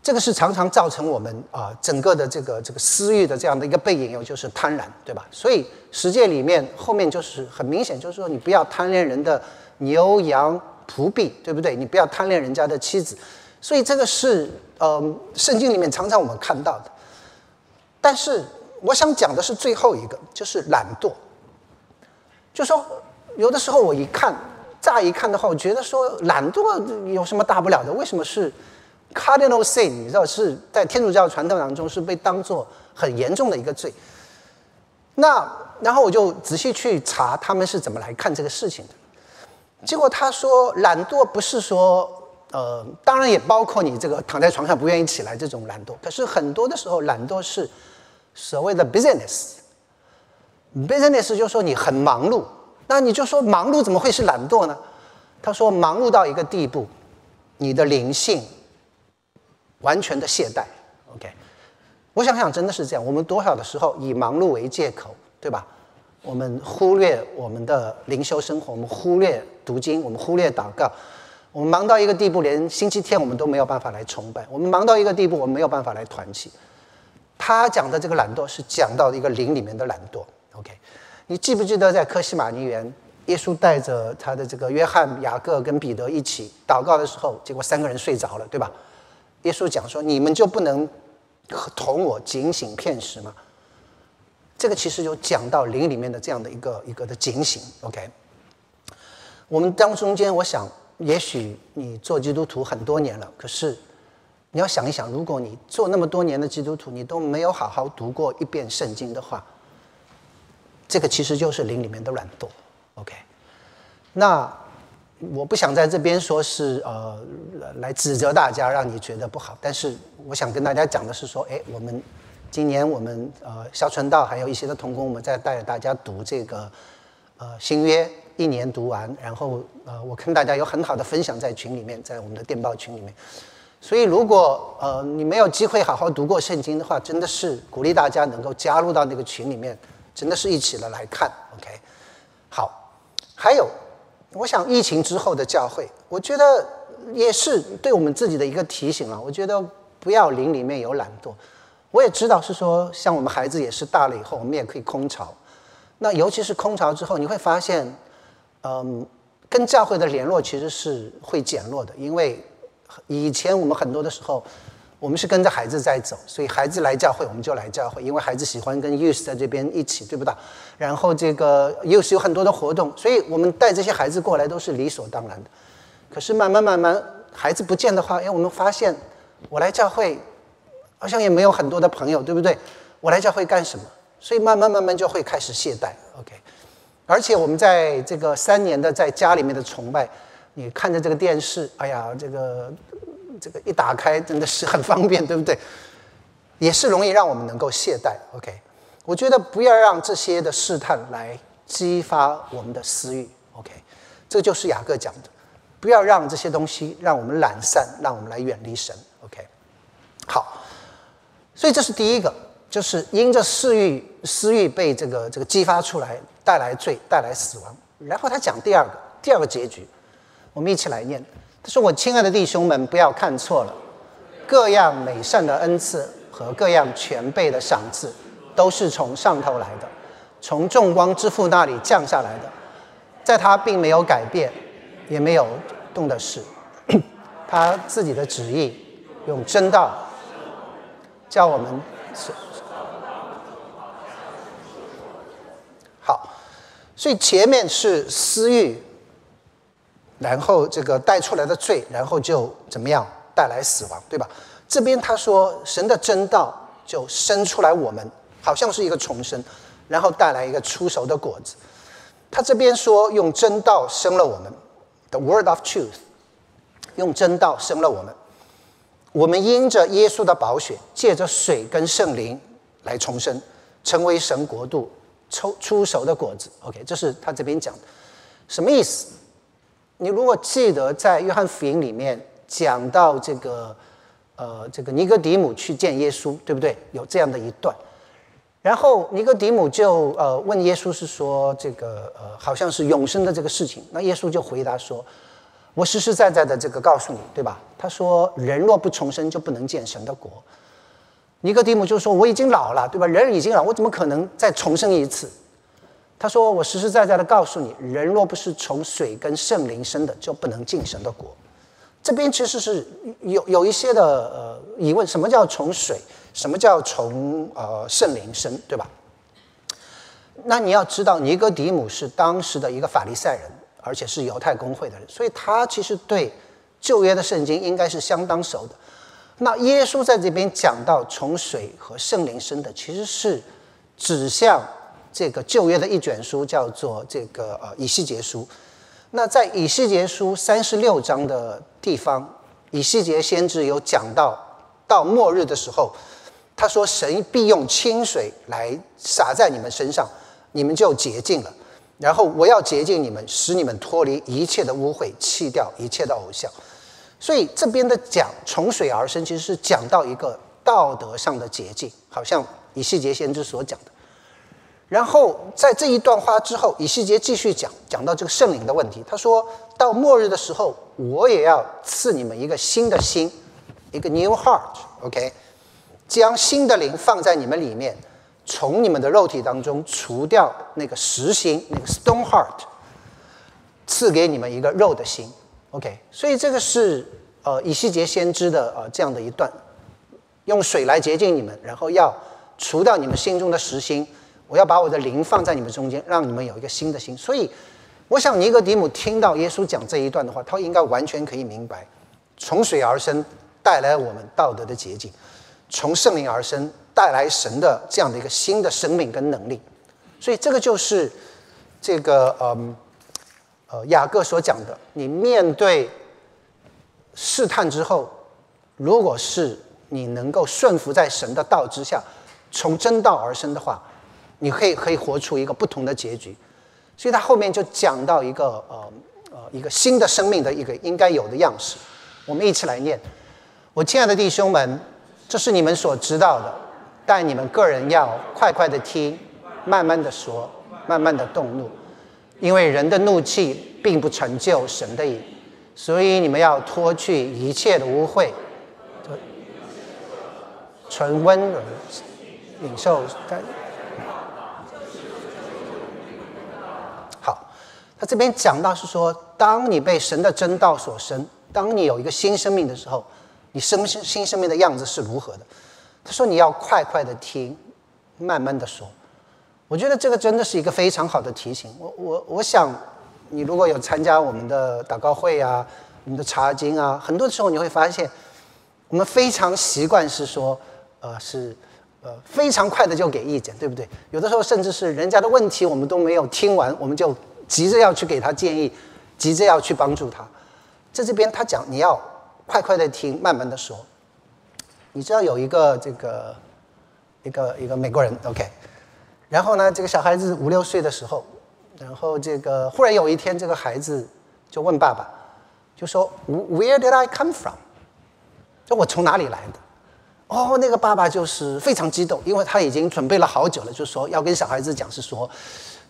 这个是常常造成我们啊整个的这个这个私欲的这样的一个背影，又就是贪婪，对吧？所以实践里面后面就是很明显，就是说你不要贪恋人的牛羊仆婢，对不对？你不要贪恋人家的妻子。所以这个是呃圣经里面常常我们看到的。但是我想讲的是最后一个，就是懒惰。就说有的时候我一看，乍一看的话，我觉得说懒惰有什么大不了的？为什么是？Cardinal sin，你知道是在天主教传统当中是被当做很严重的一个罪。那然后我就仔细去查他们是怎么来看这个事情的。结果他说，懒惰不是说，呃，当然也包括你这个躺在床上不愿意起来这种懒惰。可是很多的时候，懒惰是所谓的 business。business 就说你很忙碌，那你就说忙碌怎么会是懒惰呢？他说，忙碌到一个地步，你的灵性。完全的懈怠，OK，我想想，真的是这样。我们多少的时候以忙碌为借口，对吧？我们忽略我们的灵修生活，我们忽略读经，我们忽略祷告。我们忙到一个地步，连星期天我们都没有办法来崇拜。我们忙到一个地步，我们没有办法来团契。他讲的这个懒惰是讲到一个灵里面的懒惰，OK。你记不记得在科西玛尼园，耶稣带着他的这个约翰、雅各跟彼得一起祷告的时候，结果三个人睡着了，对吧？耶稣讲说：“你们就不能同我警醒片时吗？”这个其实就讲到灵里面的这样的一个一个的警醒。OK，我们当中间，我想，也许你做基督徒很多年了，可是你要想一想，如果你做那么多年的基督徒，你都没有好好读过一遍圣经的话，这个其实就是灵里面的软惰。OK，那。我不想在这边说是呃来指责大家，让你觉得不好。但是我想跟大家讲的是说，哎，我们今年我们呃肖传道还有一些的同工，我们在带着大家读这个呃新约，一年读完，然后呃我看大家有很好的分享在群里面，在我们的电报群里面。所以如果呃你没有机会好好读过圣经的话，真的是鼓励大家能够加入到那个群里面，真的是一起的来看。OK，好，还有。我想疫情之后的教会，我觉得也是对我们自己的一个提醒了。我觉得不要灵里面有懒惰。我也知道是说，像我们孩子也是大了以后，我们也可以空巢。那尤其是空巢之后，你会发现，嗯，跟教会的联络其实是会减弱的，因为以前我们很多的时候。我们是跟着孩子在走，所以孩子来教会，我们就来教会，因为孩子喜欢跟 youth 在这边一起，对不对？然后这个 youth 有很多的活动，所以我们带这些孩子过来都是理所当然的。可是慢慢慢慢，孩子不见的话，哎，我们发现我来教会好像也没有很多的朋友，对不对？我来教会干什么？所以慢慢慢慢就会开始懈怠。OK，而且我们在这个三年的在家里面的崇拜，你看着这个电视，哎呀，这个。这个一打开真的是很方便，对不对？也是容易让我们能够懈怠。OK，我觉得不要让这些的试探来激发我们的私欲。OK，这就是雅各讲的，不要让这些东西让我们懒散，让我们来远离神。OK，好，所以这是第一个，就是因着私欲，私欲被这个这个激发出来，带来罪，带来死亡。然后他讲第二个，第二个结局，我们一起来念。他说：“我亲爱的弟兄们，不要看错了，各样美善的恩赐和各样全备的赏赐，都是从上头来的，从众光之父那里降下来的，在他并没有改变，也没有动的事，他自己的旨意用真道叫我们好，所以前面是私欲。”然后这个带出来的罪，然后就怎么样带来死亡，对吧？这边他说神的真道就生出来我们，好像是一个重生，然后带来一个出熟的果子。他这边说用真道生了我们，the word of truth，用真道生了我们。我们因着耶稣的宝血，借着水跟圣灵来重生，成为神国度抽出熟的果子。OK，这是他这边讲的，什么意思？你如果记得在约翰福音里面讲到这个，呃，这个尼哥底母去见耶稣，对不对？有这样的一段。然后尼哥底母就呃问耶稣是说这个呃好像是永生的这个事情，那耶稣就回答说：“我实实在在的这个告诉你，对吧？”他说：“人若不重生，就不能见神的国。”尼哥底母就说：“我已经老了，对吧？人已经老，我怎么可能再重生一次？”他说：“我实实在在的告诉你，人若不是从水跟圣灵生的，就不能进神的国。”这边其实是有有一些的呃疑问：什么叫从水？什么叫从呃圣灵生，对吧？那你要知道，尼哥底母是当时的一个法利赛人，而且是犹太公会的人，所以他其实对旧约的圣经应该是相当熟的。那耶稣在这边讲到从水和圣灵生的，其实是指向这个旧约的一卷书，叫做这个呃以西结书。那在以西结书三十六章的地方，以西结先知有讲到，到末日的时候。他说：“神必用清水来洒在你们身上，你们就洁净了。然后我要洁净你们，使你们脱离一切的污秽，弃掉一切的偶像。所以这边的讲从水而生，其实是讲到一个道德上的洁净，好像以西结先知所讲的。然后在这一段话之后，以西结继续讲，讲到这个圣灵的问题。他说到末日的时候，我也要赐你们一个新的心，一个 new heart，OK。”将新的灵放在你们里面，从你们的肉体当中除掉那个实心，那个 stone heart，赐给你们一个肉的心。OK，所以这个是呃以西结先知的呃这样的一段，用水来洁净你们，然后要除掉你们心中的实心，我要把我的灵放在你们中间，让你们有一个新的心。所以，我想尼格迪姆听到耶稣讲这一段的话，他应该完全可以明白，从水而生带来我们道德的洁净。从圣灵而生，带来神的这样的一个新的生命跟能力，所以这个就是这个嗯呃雅各所讲的：你面对试探之后，如果是你能够顺服在神的道之下，从真道而生的话，你可以可以活出一个不同的结局。所以他后面就讲到一个呃呃一个新的生命的一个应该有的样式。我们一起来念：我亲爱的弟兄们。这是你们所知道的，但你们个人要快快的听，慢慢的说，慢慢的动怒，因为人的怒气并不成就神的意，所以你们要脱去一切的污秽，对纯温柔领受。好，他这边讲到是说，当你被神的真道所生，当你有一个新生命的时候。你生新新生命的样子是如何的？他说：“你要快快的听，慢慢的说。”我觉得这个真的是一个非常好的提醒。我我我想，你如果有参加我们的祷告会啊，我们的查经啊，很多时候你会发现，我们非常习惯是说，呃，是呃非常快的就给意见，对不对？有的时候甚至是人家的问题我们都没有听完，我们就急着要去给他建议，急着要去帮助他。在这边他讲你要。快快的听，慢慢的说。你知道有一个这个一个一个美国人，OK，然后呢，这个小孩子五六岁的时候，然后这个忽然有一天，这个孩子就问爸爸，就说 Where did I come from？就我从哪里来的？哦，那个爸爸就是非常激动，因为他已经准备了好久了，就说要跟小孩子讲是说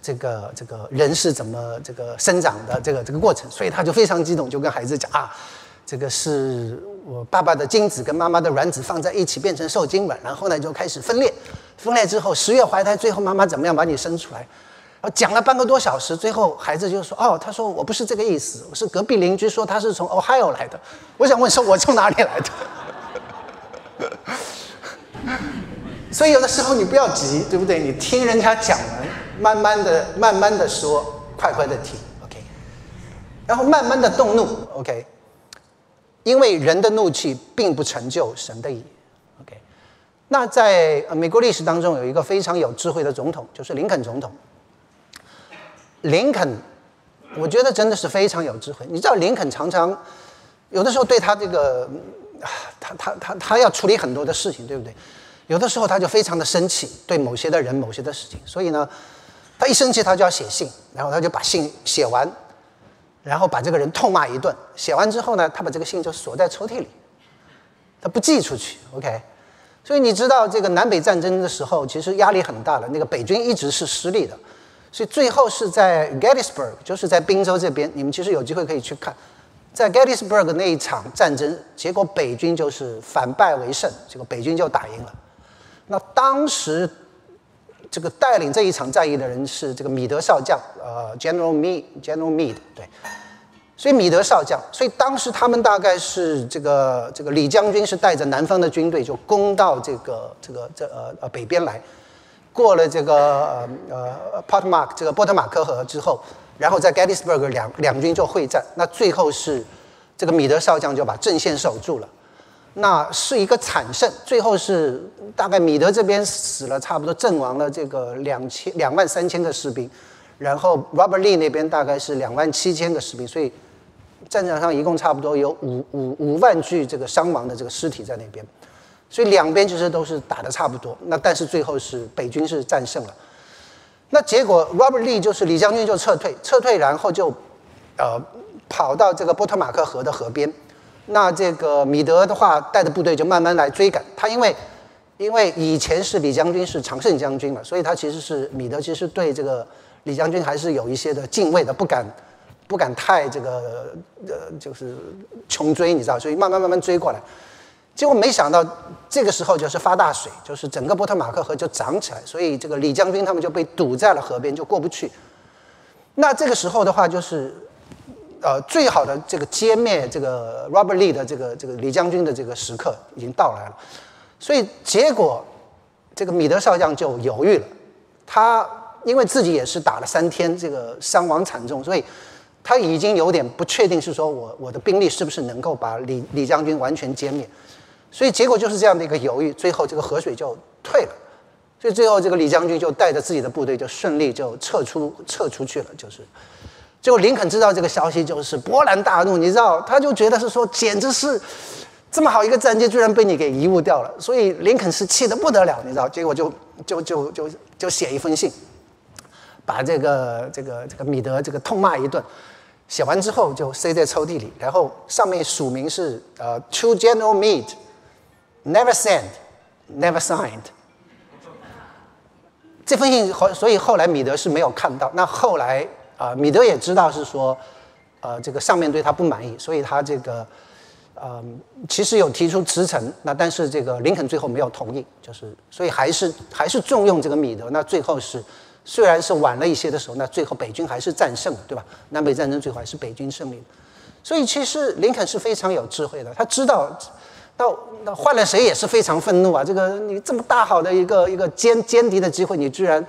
这个这个人是怎么这个生长的这个这个过程，所以他就非常激动，就跟孩子讲啊。这个是我爸爸的精子跟妈妈的卵子放在一起变成受精卵，然后呢就开始分裂，分裂之后十月怀胎，最后妈妈怎么样把你生出来？然后讲了半个多小时，最后孩子就说：“哦，他说我不是这个意思，我是隔壁邻居说他是从 Ohio 来的。”我想问说，我从哪里来的？所以有的时候你不要急，对不对？你听人家讲完，慢慢的、慢慢的说，快快的听，OK，然后慢慢的动怒，OK。因为人的怒气并不成就神的意，OK。那在美国历史当中有一个非常有智慧的总统，就是林肯总统。林肯，我觉得真的是非常有智慧。你知道林肯常常有的时候对他这个，他他他他要处理很多的事情，对不对？有的时候他就非常的生气，对某些的人、某些的事情，所以呢，他一生气他就要写信，然后他就把信写完，然后把这个人痛骂一顿。写完之后呢，他把这个信就锁在抽屉里，他不寄出去。OK，所以你知道这个南北战争的时候，其实压力很大的，那个北军一直是失利的，所以最后是在 Gettysburg，就是在宾州这边，你们其实有机会可以去看。在 Gettysburg 那一场战争，结果北军就是反败为胜，结果北军就打赢了。那当时这个带领这一场战役的人是这个米德少将，呃，General Me，General Me 的对。所以米德少将，所以当时他们大概是这个这个李将军是带着南方的军队就攻到这个这个这呃呃北边来，过了这个呃呃 Potomac 这个波特马克河之后。然后在 Gettysburg 两两军就会战，那最后是这个米德少将就把阵线守住了，那是一个惨胜。最后是大概米德这边死了差不多阵亡了这个两千两万三千个士兵，然后 Robert Lee 那边大概是两万七千个士兵，所以战场上一共差不多有五五五万具这个伤亡的这个尸体在那边，所以两边其实都是打的差不多。那但是最后是北军是战胜了。那结果，Robert Lee 就是李将军就撤退，撤退，然后就，呃，跑到这个波特马克河的河边。那这个米德的话带着部队就慢慢来追赶他，因为因为以前是李将军是常胜将军嘛，所以他其实是米德其实对这个李将军还是有一些的敬畏的，不敢不敢太这个呃就是穷追，你知道，所以慢慢慢慢追过来。结果没想到，这个时候就是发大水，就是整个波特马克河就涨起来，所以这个李将军他们就被堵在了河边，就过不去。那这个时候的话，就是呃最好的这个歼灭这个 Robert Lee 的这个这个李将军的这个时刻已经到来了。所以结果这个米德少将就犹豫了，他因为自己也是打了三天，这个伤亡惨重，所以他已经有点不确定，是说我我的兵力是不是能够把李李将军完全歼灭。所以结果就是这样的一个犹豫，最后这个河水就退了，所以最后这个李将军就带着自己的部队就顺利就撤出撤出去了，就是，结果林肯知道这个消息就是勃然大怒，你知道，他就觉得是说简直是这么好一个战绩居然被你给遗误掉了，所以林肯是气得不得了，你知道，结果就就就就就写一封信，把这个这个这个米德这个痛骂一顿，写完之后就塞在抽屉里，然后上面署名是呃 To General Meade。Never sent, never signed。这封信后，所以后来米德是没有看到。那后来啊，米德也知道是说，呃，这个上面对他不满意，所以他这个，呃，其实有提出辞呈。那但是这个林肯最后没有同意，就是所以还是还是重用这个米德。那最后是虽然是晚了一些的时候，那最后北军还是战胜了，对吧？南北战争最后还是北军胜利。所以其实林肯是非常有智慧的，他知道。那那换了谁也是非常愤怒啊！这个你这么大好的一个一个歼歼敌的机会，你居然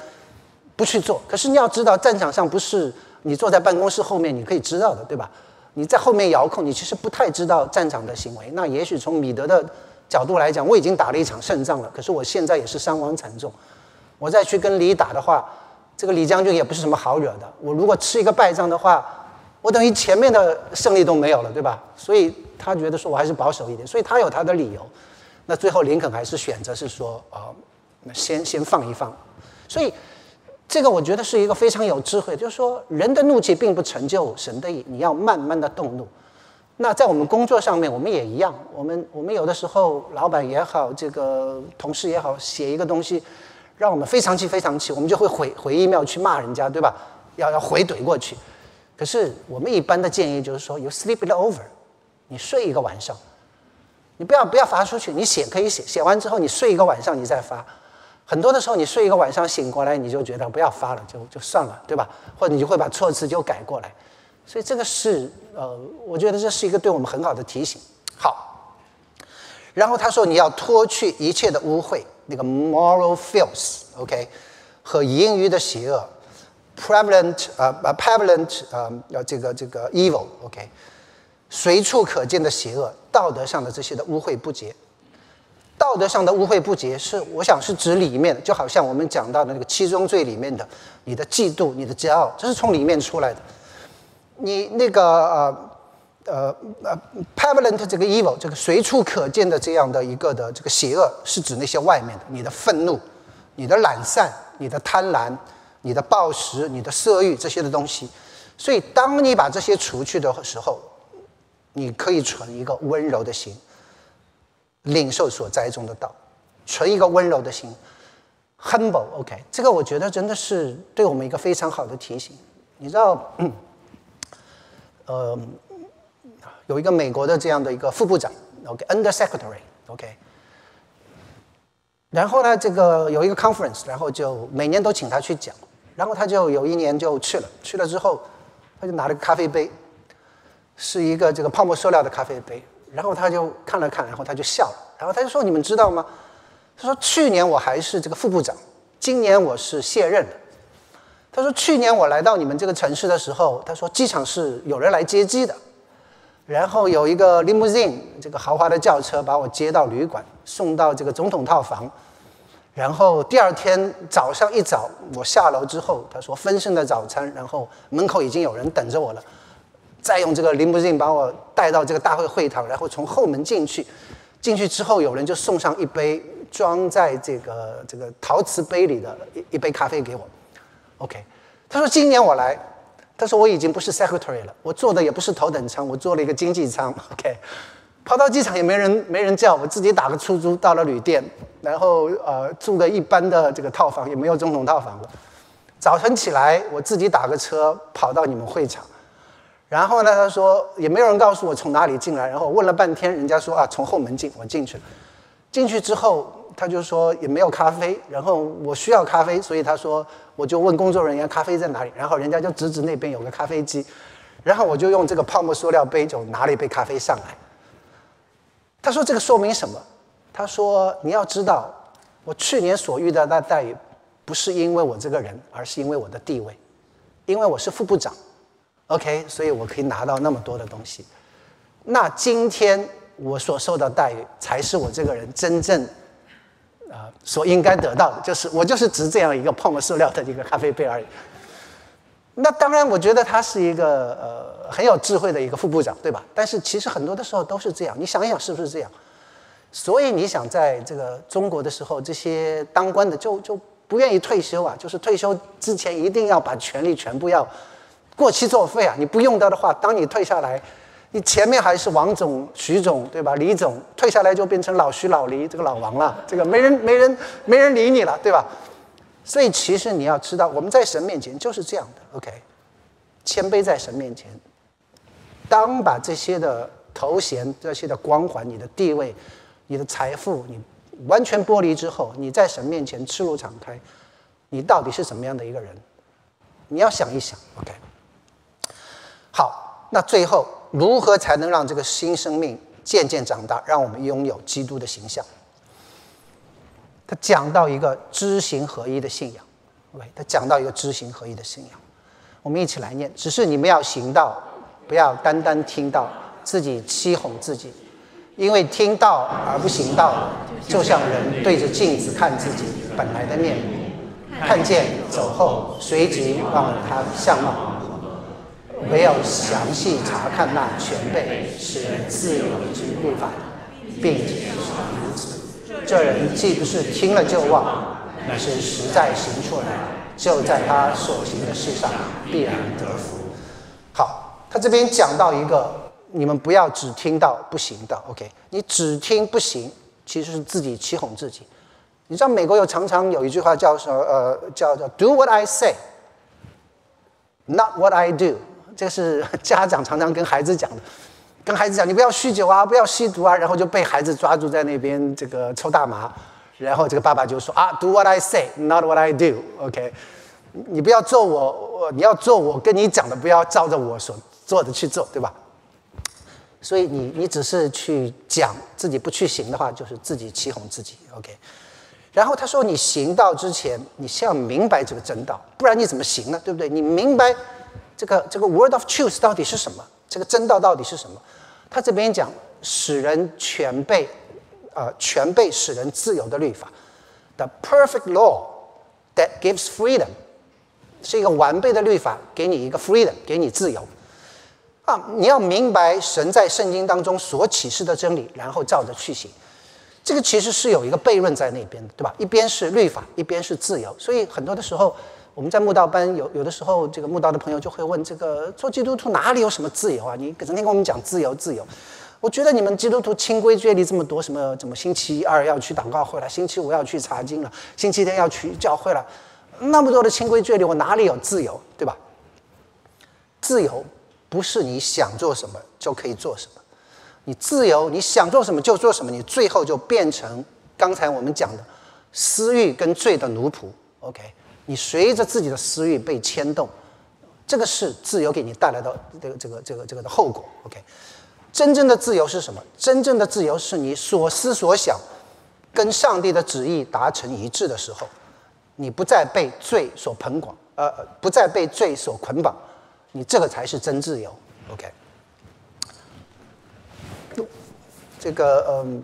不去做。可是你要知道，战场上不是你坐在办公室后面你可以知道的，对吧？你在后面遥控，你其实不太知道战场的行为。那也许从米德的角度来讲，我已经打了一场胜仗了，可是我现在也是伤亡惨重。我再去跟李打的话，这个李将军也不是什么好惹的。我如果吃一个败仗的话，我等于前面的胜利都没有了，对吧？所以。他觉得说我还是保守一点，所以他有他的理由。那最后林肯还是选择是说啊，先先放一放。所以这个我觉得是一个非常有智慧，就是说人的怒气并不成就神的意，你要慢慢的动怒。那在我们工作上面，我们也一样。我们我们有的时候老板也好，这个同事也好，写一个东西让我们非常气非常气，我们就会回回一妙去骂人家，对吧？要要回怼过去。可是我们一般的建议就是说，you sleep it over。你睡一个晚上，你不要不要发出去。你写可以写，写完之后你睡一个晚上，你再发。很多的时候你睡一个晚上醒过来，你就觉得不要发了，就就算了，对吧？或者你就会把措辞就改过来。所以这个是呃，我觉得这是一个对我们很好的提醒。好，然后他说你要脱去一切的污秽，那个 moral filth，OK，和盈余的邪恶，prevalent 啊啊 prevalent 啊要这个这个 evil，OK。随处可见的邪恶，道德上的这些的污秽不洁，道德上的污秽不洁是，我想是指里面，就好像我们讲到的那个七宗罪里面的，你的嫉妒、你的骄傲，这是从里面出来的。你那个呃呃呃，prevalent 这个 evil 这个随处可见的这样的一个的这个邪恶，是指那些外面的，你的愤怒、你的懒散、你的贪婪、你的暴食、你的色欲这些的东西。所以，当你把这些除去的时候，你可以存一个温柔的心，领受所栽种的道，存一个温柔的心，humble，OK，这个我觉得真的是对我们一个非常好的提醒。你知道，呃，有一个美国的这样的一个副部长，OK，Under Secretary，OK，然后呢，这个有一个 conference，然后就每年都请他去讲，然后他就有一年就去了，去了之后，他就拿了个咖啡杯，是一个这个泡沫塑料的咖啡杯，然后他就看了看，然后他就笑了，然后他就说：“你们知道吗？他说去年我还是这个副部长，今年我是卸任了。”他说：“去年我来到你们这个城市的时候，他说机场是有人来接机的，然后有一个 limousine 这个豪华的轿车把我接到旅馆，送到这个总统套房。然后第二天早上一早，我下楼之后，他说丰盛的早餐，然后门口已经有人等着我了。再用这个 limousine 把我带到这个大会会堂，然后从后门进去。进去之后，有人就送上一杯装在这个这个陶瓷杯里的一一杯咖啡给我。” OK，他说今年我来，他说我已经不是 secretary 了，我坐的也不是头等舱，我坐了一个经济舱。OK，跑到机场也没人没人叫，我自己打个出租到了旅店，然后呃住个一般的这个套房，也没有总统套房了。早晨起来我自己打个车跑到你们会场，然后呢他说也没有人告诉我从哪里进来，然后问了半天，人家说啊从后门进，我进去了。进去之后他就说也没有咖啡，然后我需要咖啡，所以他说。我就问工作人员咖啡在哪里，然后人家就指指那边有个咖啡机，然后我就用这个泡沫塑料杯就拿了一杯咖啡上来。他说这个说明什么？他说你要知道，我去年所遇到的待遇，不是因为我这个人，而是因为我的地位，因为我是副部长，OK，所以我可以拿到那么多的东西。那今天我所受到待遇，才是我这个人真正。啊，所应该得到的就是我就是值这样一个泡沫塑料的一个咖啡杯而已。那当然，我觉得他是一个呃很有智慧的一个副部长，对吧？但是其实很多的时候都是这样，你想一想是不是这样？所以你想在这个中国的时候，这些当官的就就不愿意退休啊，就是退休之前一定要把权力全部要过期作废啊！你不用到的话，当你退下来。你前面还是王总、徐总，对吧？李总退下来就变成老徐、老黎，这个老王了，这个没人、没人、没人理你了，对吧？所以其实你要知道，我们在神面前就是这样的，OK？谦卑在神面前，当把这些的头衔、这些的光环、你的地位、你的财富，你完全剥离之后，你在神面前赤裸敞开，你到底是什么样的一个人？你要想一想，OK？好，那最后。如何才能让这个新生命渐渐长大，让我们拥有基督的形象？他讲到一个知行合一的信仰，OK，他讲到一个知行合一的信仰，我们一起来念。只是你们要行道，不要单单听到，自己欺哄自己，因为听到而不行道，就像人对着镜子看自己本来的面目，看见走后，随即忘了他相貌。唯有详细查看那全备使人自由之律法，并且如此，这人既不是听了就忘，乃是实在行出来，就在他所行的事上必然得福。好，他这边讲到一个，你们不要只听到不行的，OK？你只听不行，其实是自己欺哄自己。你知道美国有常常有一句话叫什么？呃，叫做 “Do what I say, not what I do”。这是 家长常常跟孩子讲的，跟孩子讲，你不要酗酒啊，不要吸毒啊，然后就被孩子抓住在那边这个抽大麻，然后这个爸爸就说啊，Do what I say, not what I do. OK，你不要做我，你要做我跟你讲的，不要照着我所做的去做，对吧？所以你你只是去讲自己不去行的话，就是自己欺哄自己。OK，然后他说你行道之前，你先要明白这个真道，不然你怎么行呢？对不对？你明白。这个这个 word of truth 到底是什么？这个真道到底是什么？他这边讲使人全被，呃，全被使人自由的律法，the perfect law that gives freedom，是一个完备的律法，给你一个 freedom，给你自由。啊，你要明白神在圣经当中所启示的真理，然后照着去行。这个其实是有一个悖论在那边的，对吧？一边是律法，一边是自由。所以很多的时候，我们在慕道班有有的时候，这个慕道的朋友就会问：这个做基督徒哪里有什么自由啊？你整天跟我们讲自由，自由。我觉得你们基督徒清规戒律这么多，什么怎么星期二要去祷告会了，星期五要去查经了，星期天要去教会了，那么多的清规戒律，我哪里有自由，对吧？自由不是你想做什么就可以做什么，你自由你想做什么就做什么，你最后就变成刚才我们讲的私欲跟罪的奴仆。OK，你随着自己的私欲被牵动，这个是自由给你带来的这个这个这个这个的后果。OK。真正的自由是什么？真正的自由是你所思所想跟上帝的旨意达成一致的时候，你不再被罪所捆绑，呃，不再被罪所捆绑，你这个才是真自由。OK。这个，嗯，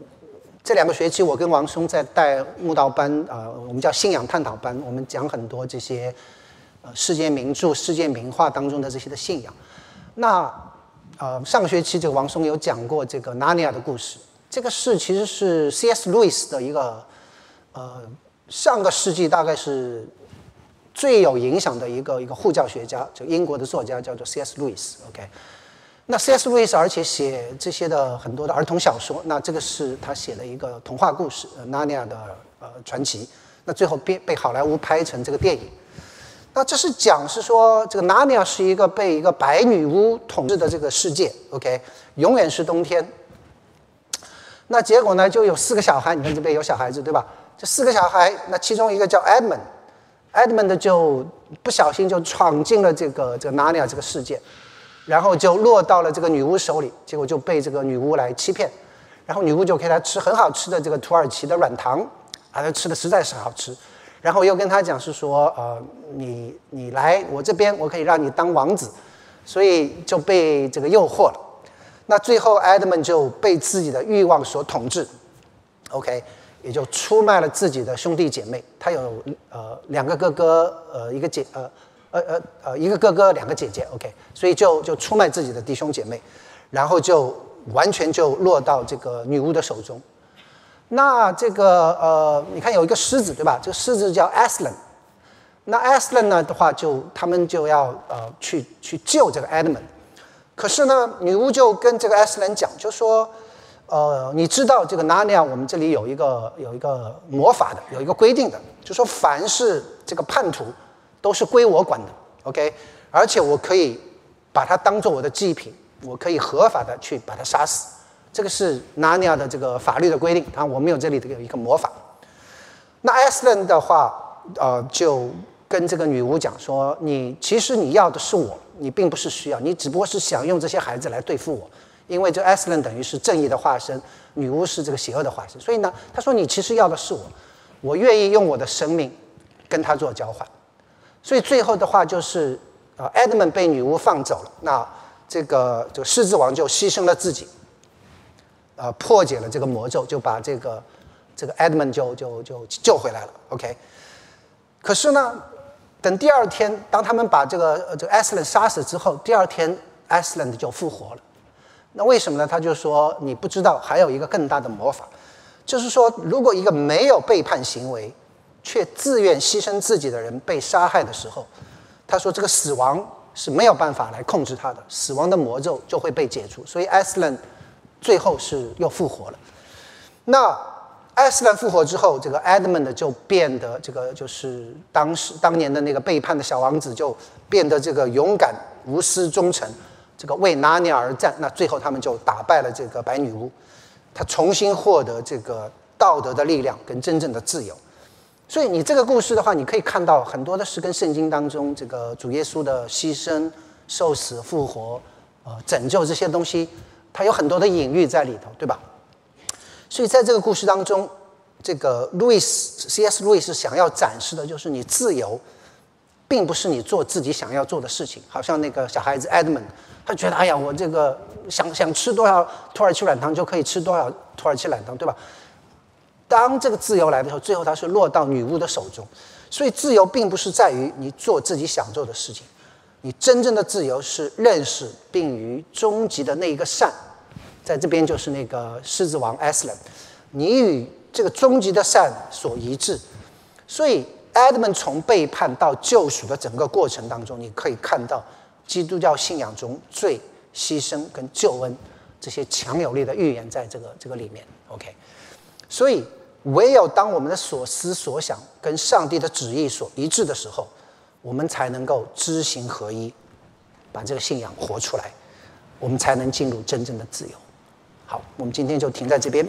这两个学期我跟王松在带慕道班，啊，我们叫信仰探讨班，我们讲很多这些，呃，世界名著、世界名画当中的这些的信仰，那。呃，上个学期这个王松有讲过这个《纳尼亚》的故事。这个事其实是 C.S. 路易斯的一个，呃，上个世纪大概是最有影响的一个一个护教学家，就英国的作家叫做 C.S. 路易斯。OK，那 C.S. 路易斯而且写这些的很多的儿童小说，那这个是他写的一个童话故事《纳尼亚》的呃传奇。那最后被被好莱坞拍成这个电影。那这是讲是说，这个纳尼亚是一个被一个白女巫统治的这个世界，OK，永远是冬天。那结果呢，就有四个小孩，你看这边有小孩子对吧？这四个小孩，那其中一个叫 Edmund，Edmund 就不小心就闯进了这个这个纳尼亚这个世界，然后就落到了这个女巫手里，结果就被这个女巫来欺骗，然后女巫就给他吃很好吃的这个土耳其的软糖，啊，他吃的实在是好吃。然后又跟他讲是说，呃，你你来我这边，我可以让你当王子，所以就被这个诱惑了。那最后艾德蒙就被自己的欲望所统治，OK，也就出卖了自己的兄弟姐妹。他有呃两个哥哥，呃一个姐，呃呃呃呃一个哥哥两个姐姐，OK，所以就就出卖自己的弟兄姐妹，然后就完全就落到这个女巫的手中。那这个呃，你看有一个狮子对吧？这个狮子叫 Aslan。那 Aslan 呢的话，就他们就要呃去去救这个 Edmund。可是呢，女巫就跟这个 Aslan 讲，就说呃，你知道这个 Narnia，我们这里有一个有一个魔法的，有一个规定的，就说凡是这个叛徒都是归我管的，OK？而且我可以把它当做我的祭品，我可以合法的去把它杀死。这个是纳尼亚的这个法律的规定啊，我们有这里的有一个魔法。那艾斯兰的话，呃，就跟这个女巫讲说：“你其实你要的是我，你并不是需要，你只不过是想用这些孩子来对付我，因为这艾斯兰等于是正义的化身，女巫是这个邪恶的化身。所以呢，他说你其实要的是我，我愿意用我的生命跟他做交换。所以最后的话就是，呃，，Edmund 被女巫放走了，那这个这个狮子王就牺牲了自己。”呃，破解了这个魔咒，就把这个这个 Edmund 就就就救回来了。OK，可是呢，等第二天，当他们把这个这个 Aslan 杀死之后，第二天 Aslan 就复活了。那为什么呢？他就说你不知道，还有一个更大的魔法，就是说，如果一个没有背叛行为却自愿牺牲自己的人被杀害的时候，他说这个死亡是没有办法来控制他的，死亡的魔咒就会被解除。所以艾斯兰。最后是又复活了。那艾斯兰复活之后，这个 Edmund 就变得这个就是当时当年的那个背叛的小王子，就变得这个勇敢、无私、忠诚，这个为纳尼而战。那最后他们就打败了这个白女巫，他重新获得这个道德的力量跟真正的自由。所以你这个故事的话，你可以看到很多的是跟圣经当中这个主耶稣的牺牲、受死、复活、呃拯救这些东西。它有很多的隐喻在里头，对吧？所以在这个故事当中，这个路易斯 C.S. 路易斯想要展示的就是你自由，并不是你做自己想要做的事情。好像那个小孩子 Edmund，他觉得哎呀，我这个想想吃多少土耳其软糖就可以吃多少土耳其软糖，对吧？当这个自由来的时候，最后他是落到女巫的手中。所以自由并不是在于你做自己想做的事情，你真正的自由是认识并于终极的那一个善，在这边就是那个狮子王 Aslan，你与这个终极的善所一致。所以 Edmund 从背叛到救赎的整个过程当中，你可以看到基督教信仰中最牺牲跟救恩这些强有力的预言在这个这个里面。OK，所以唯有当我们的所思所想跟上帝的旨意所一致的时候。我们才能够知行合一，把这个信仰活出来，我们才能进入真正的自由。好，我们今天就停在这边。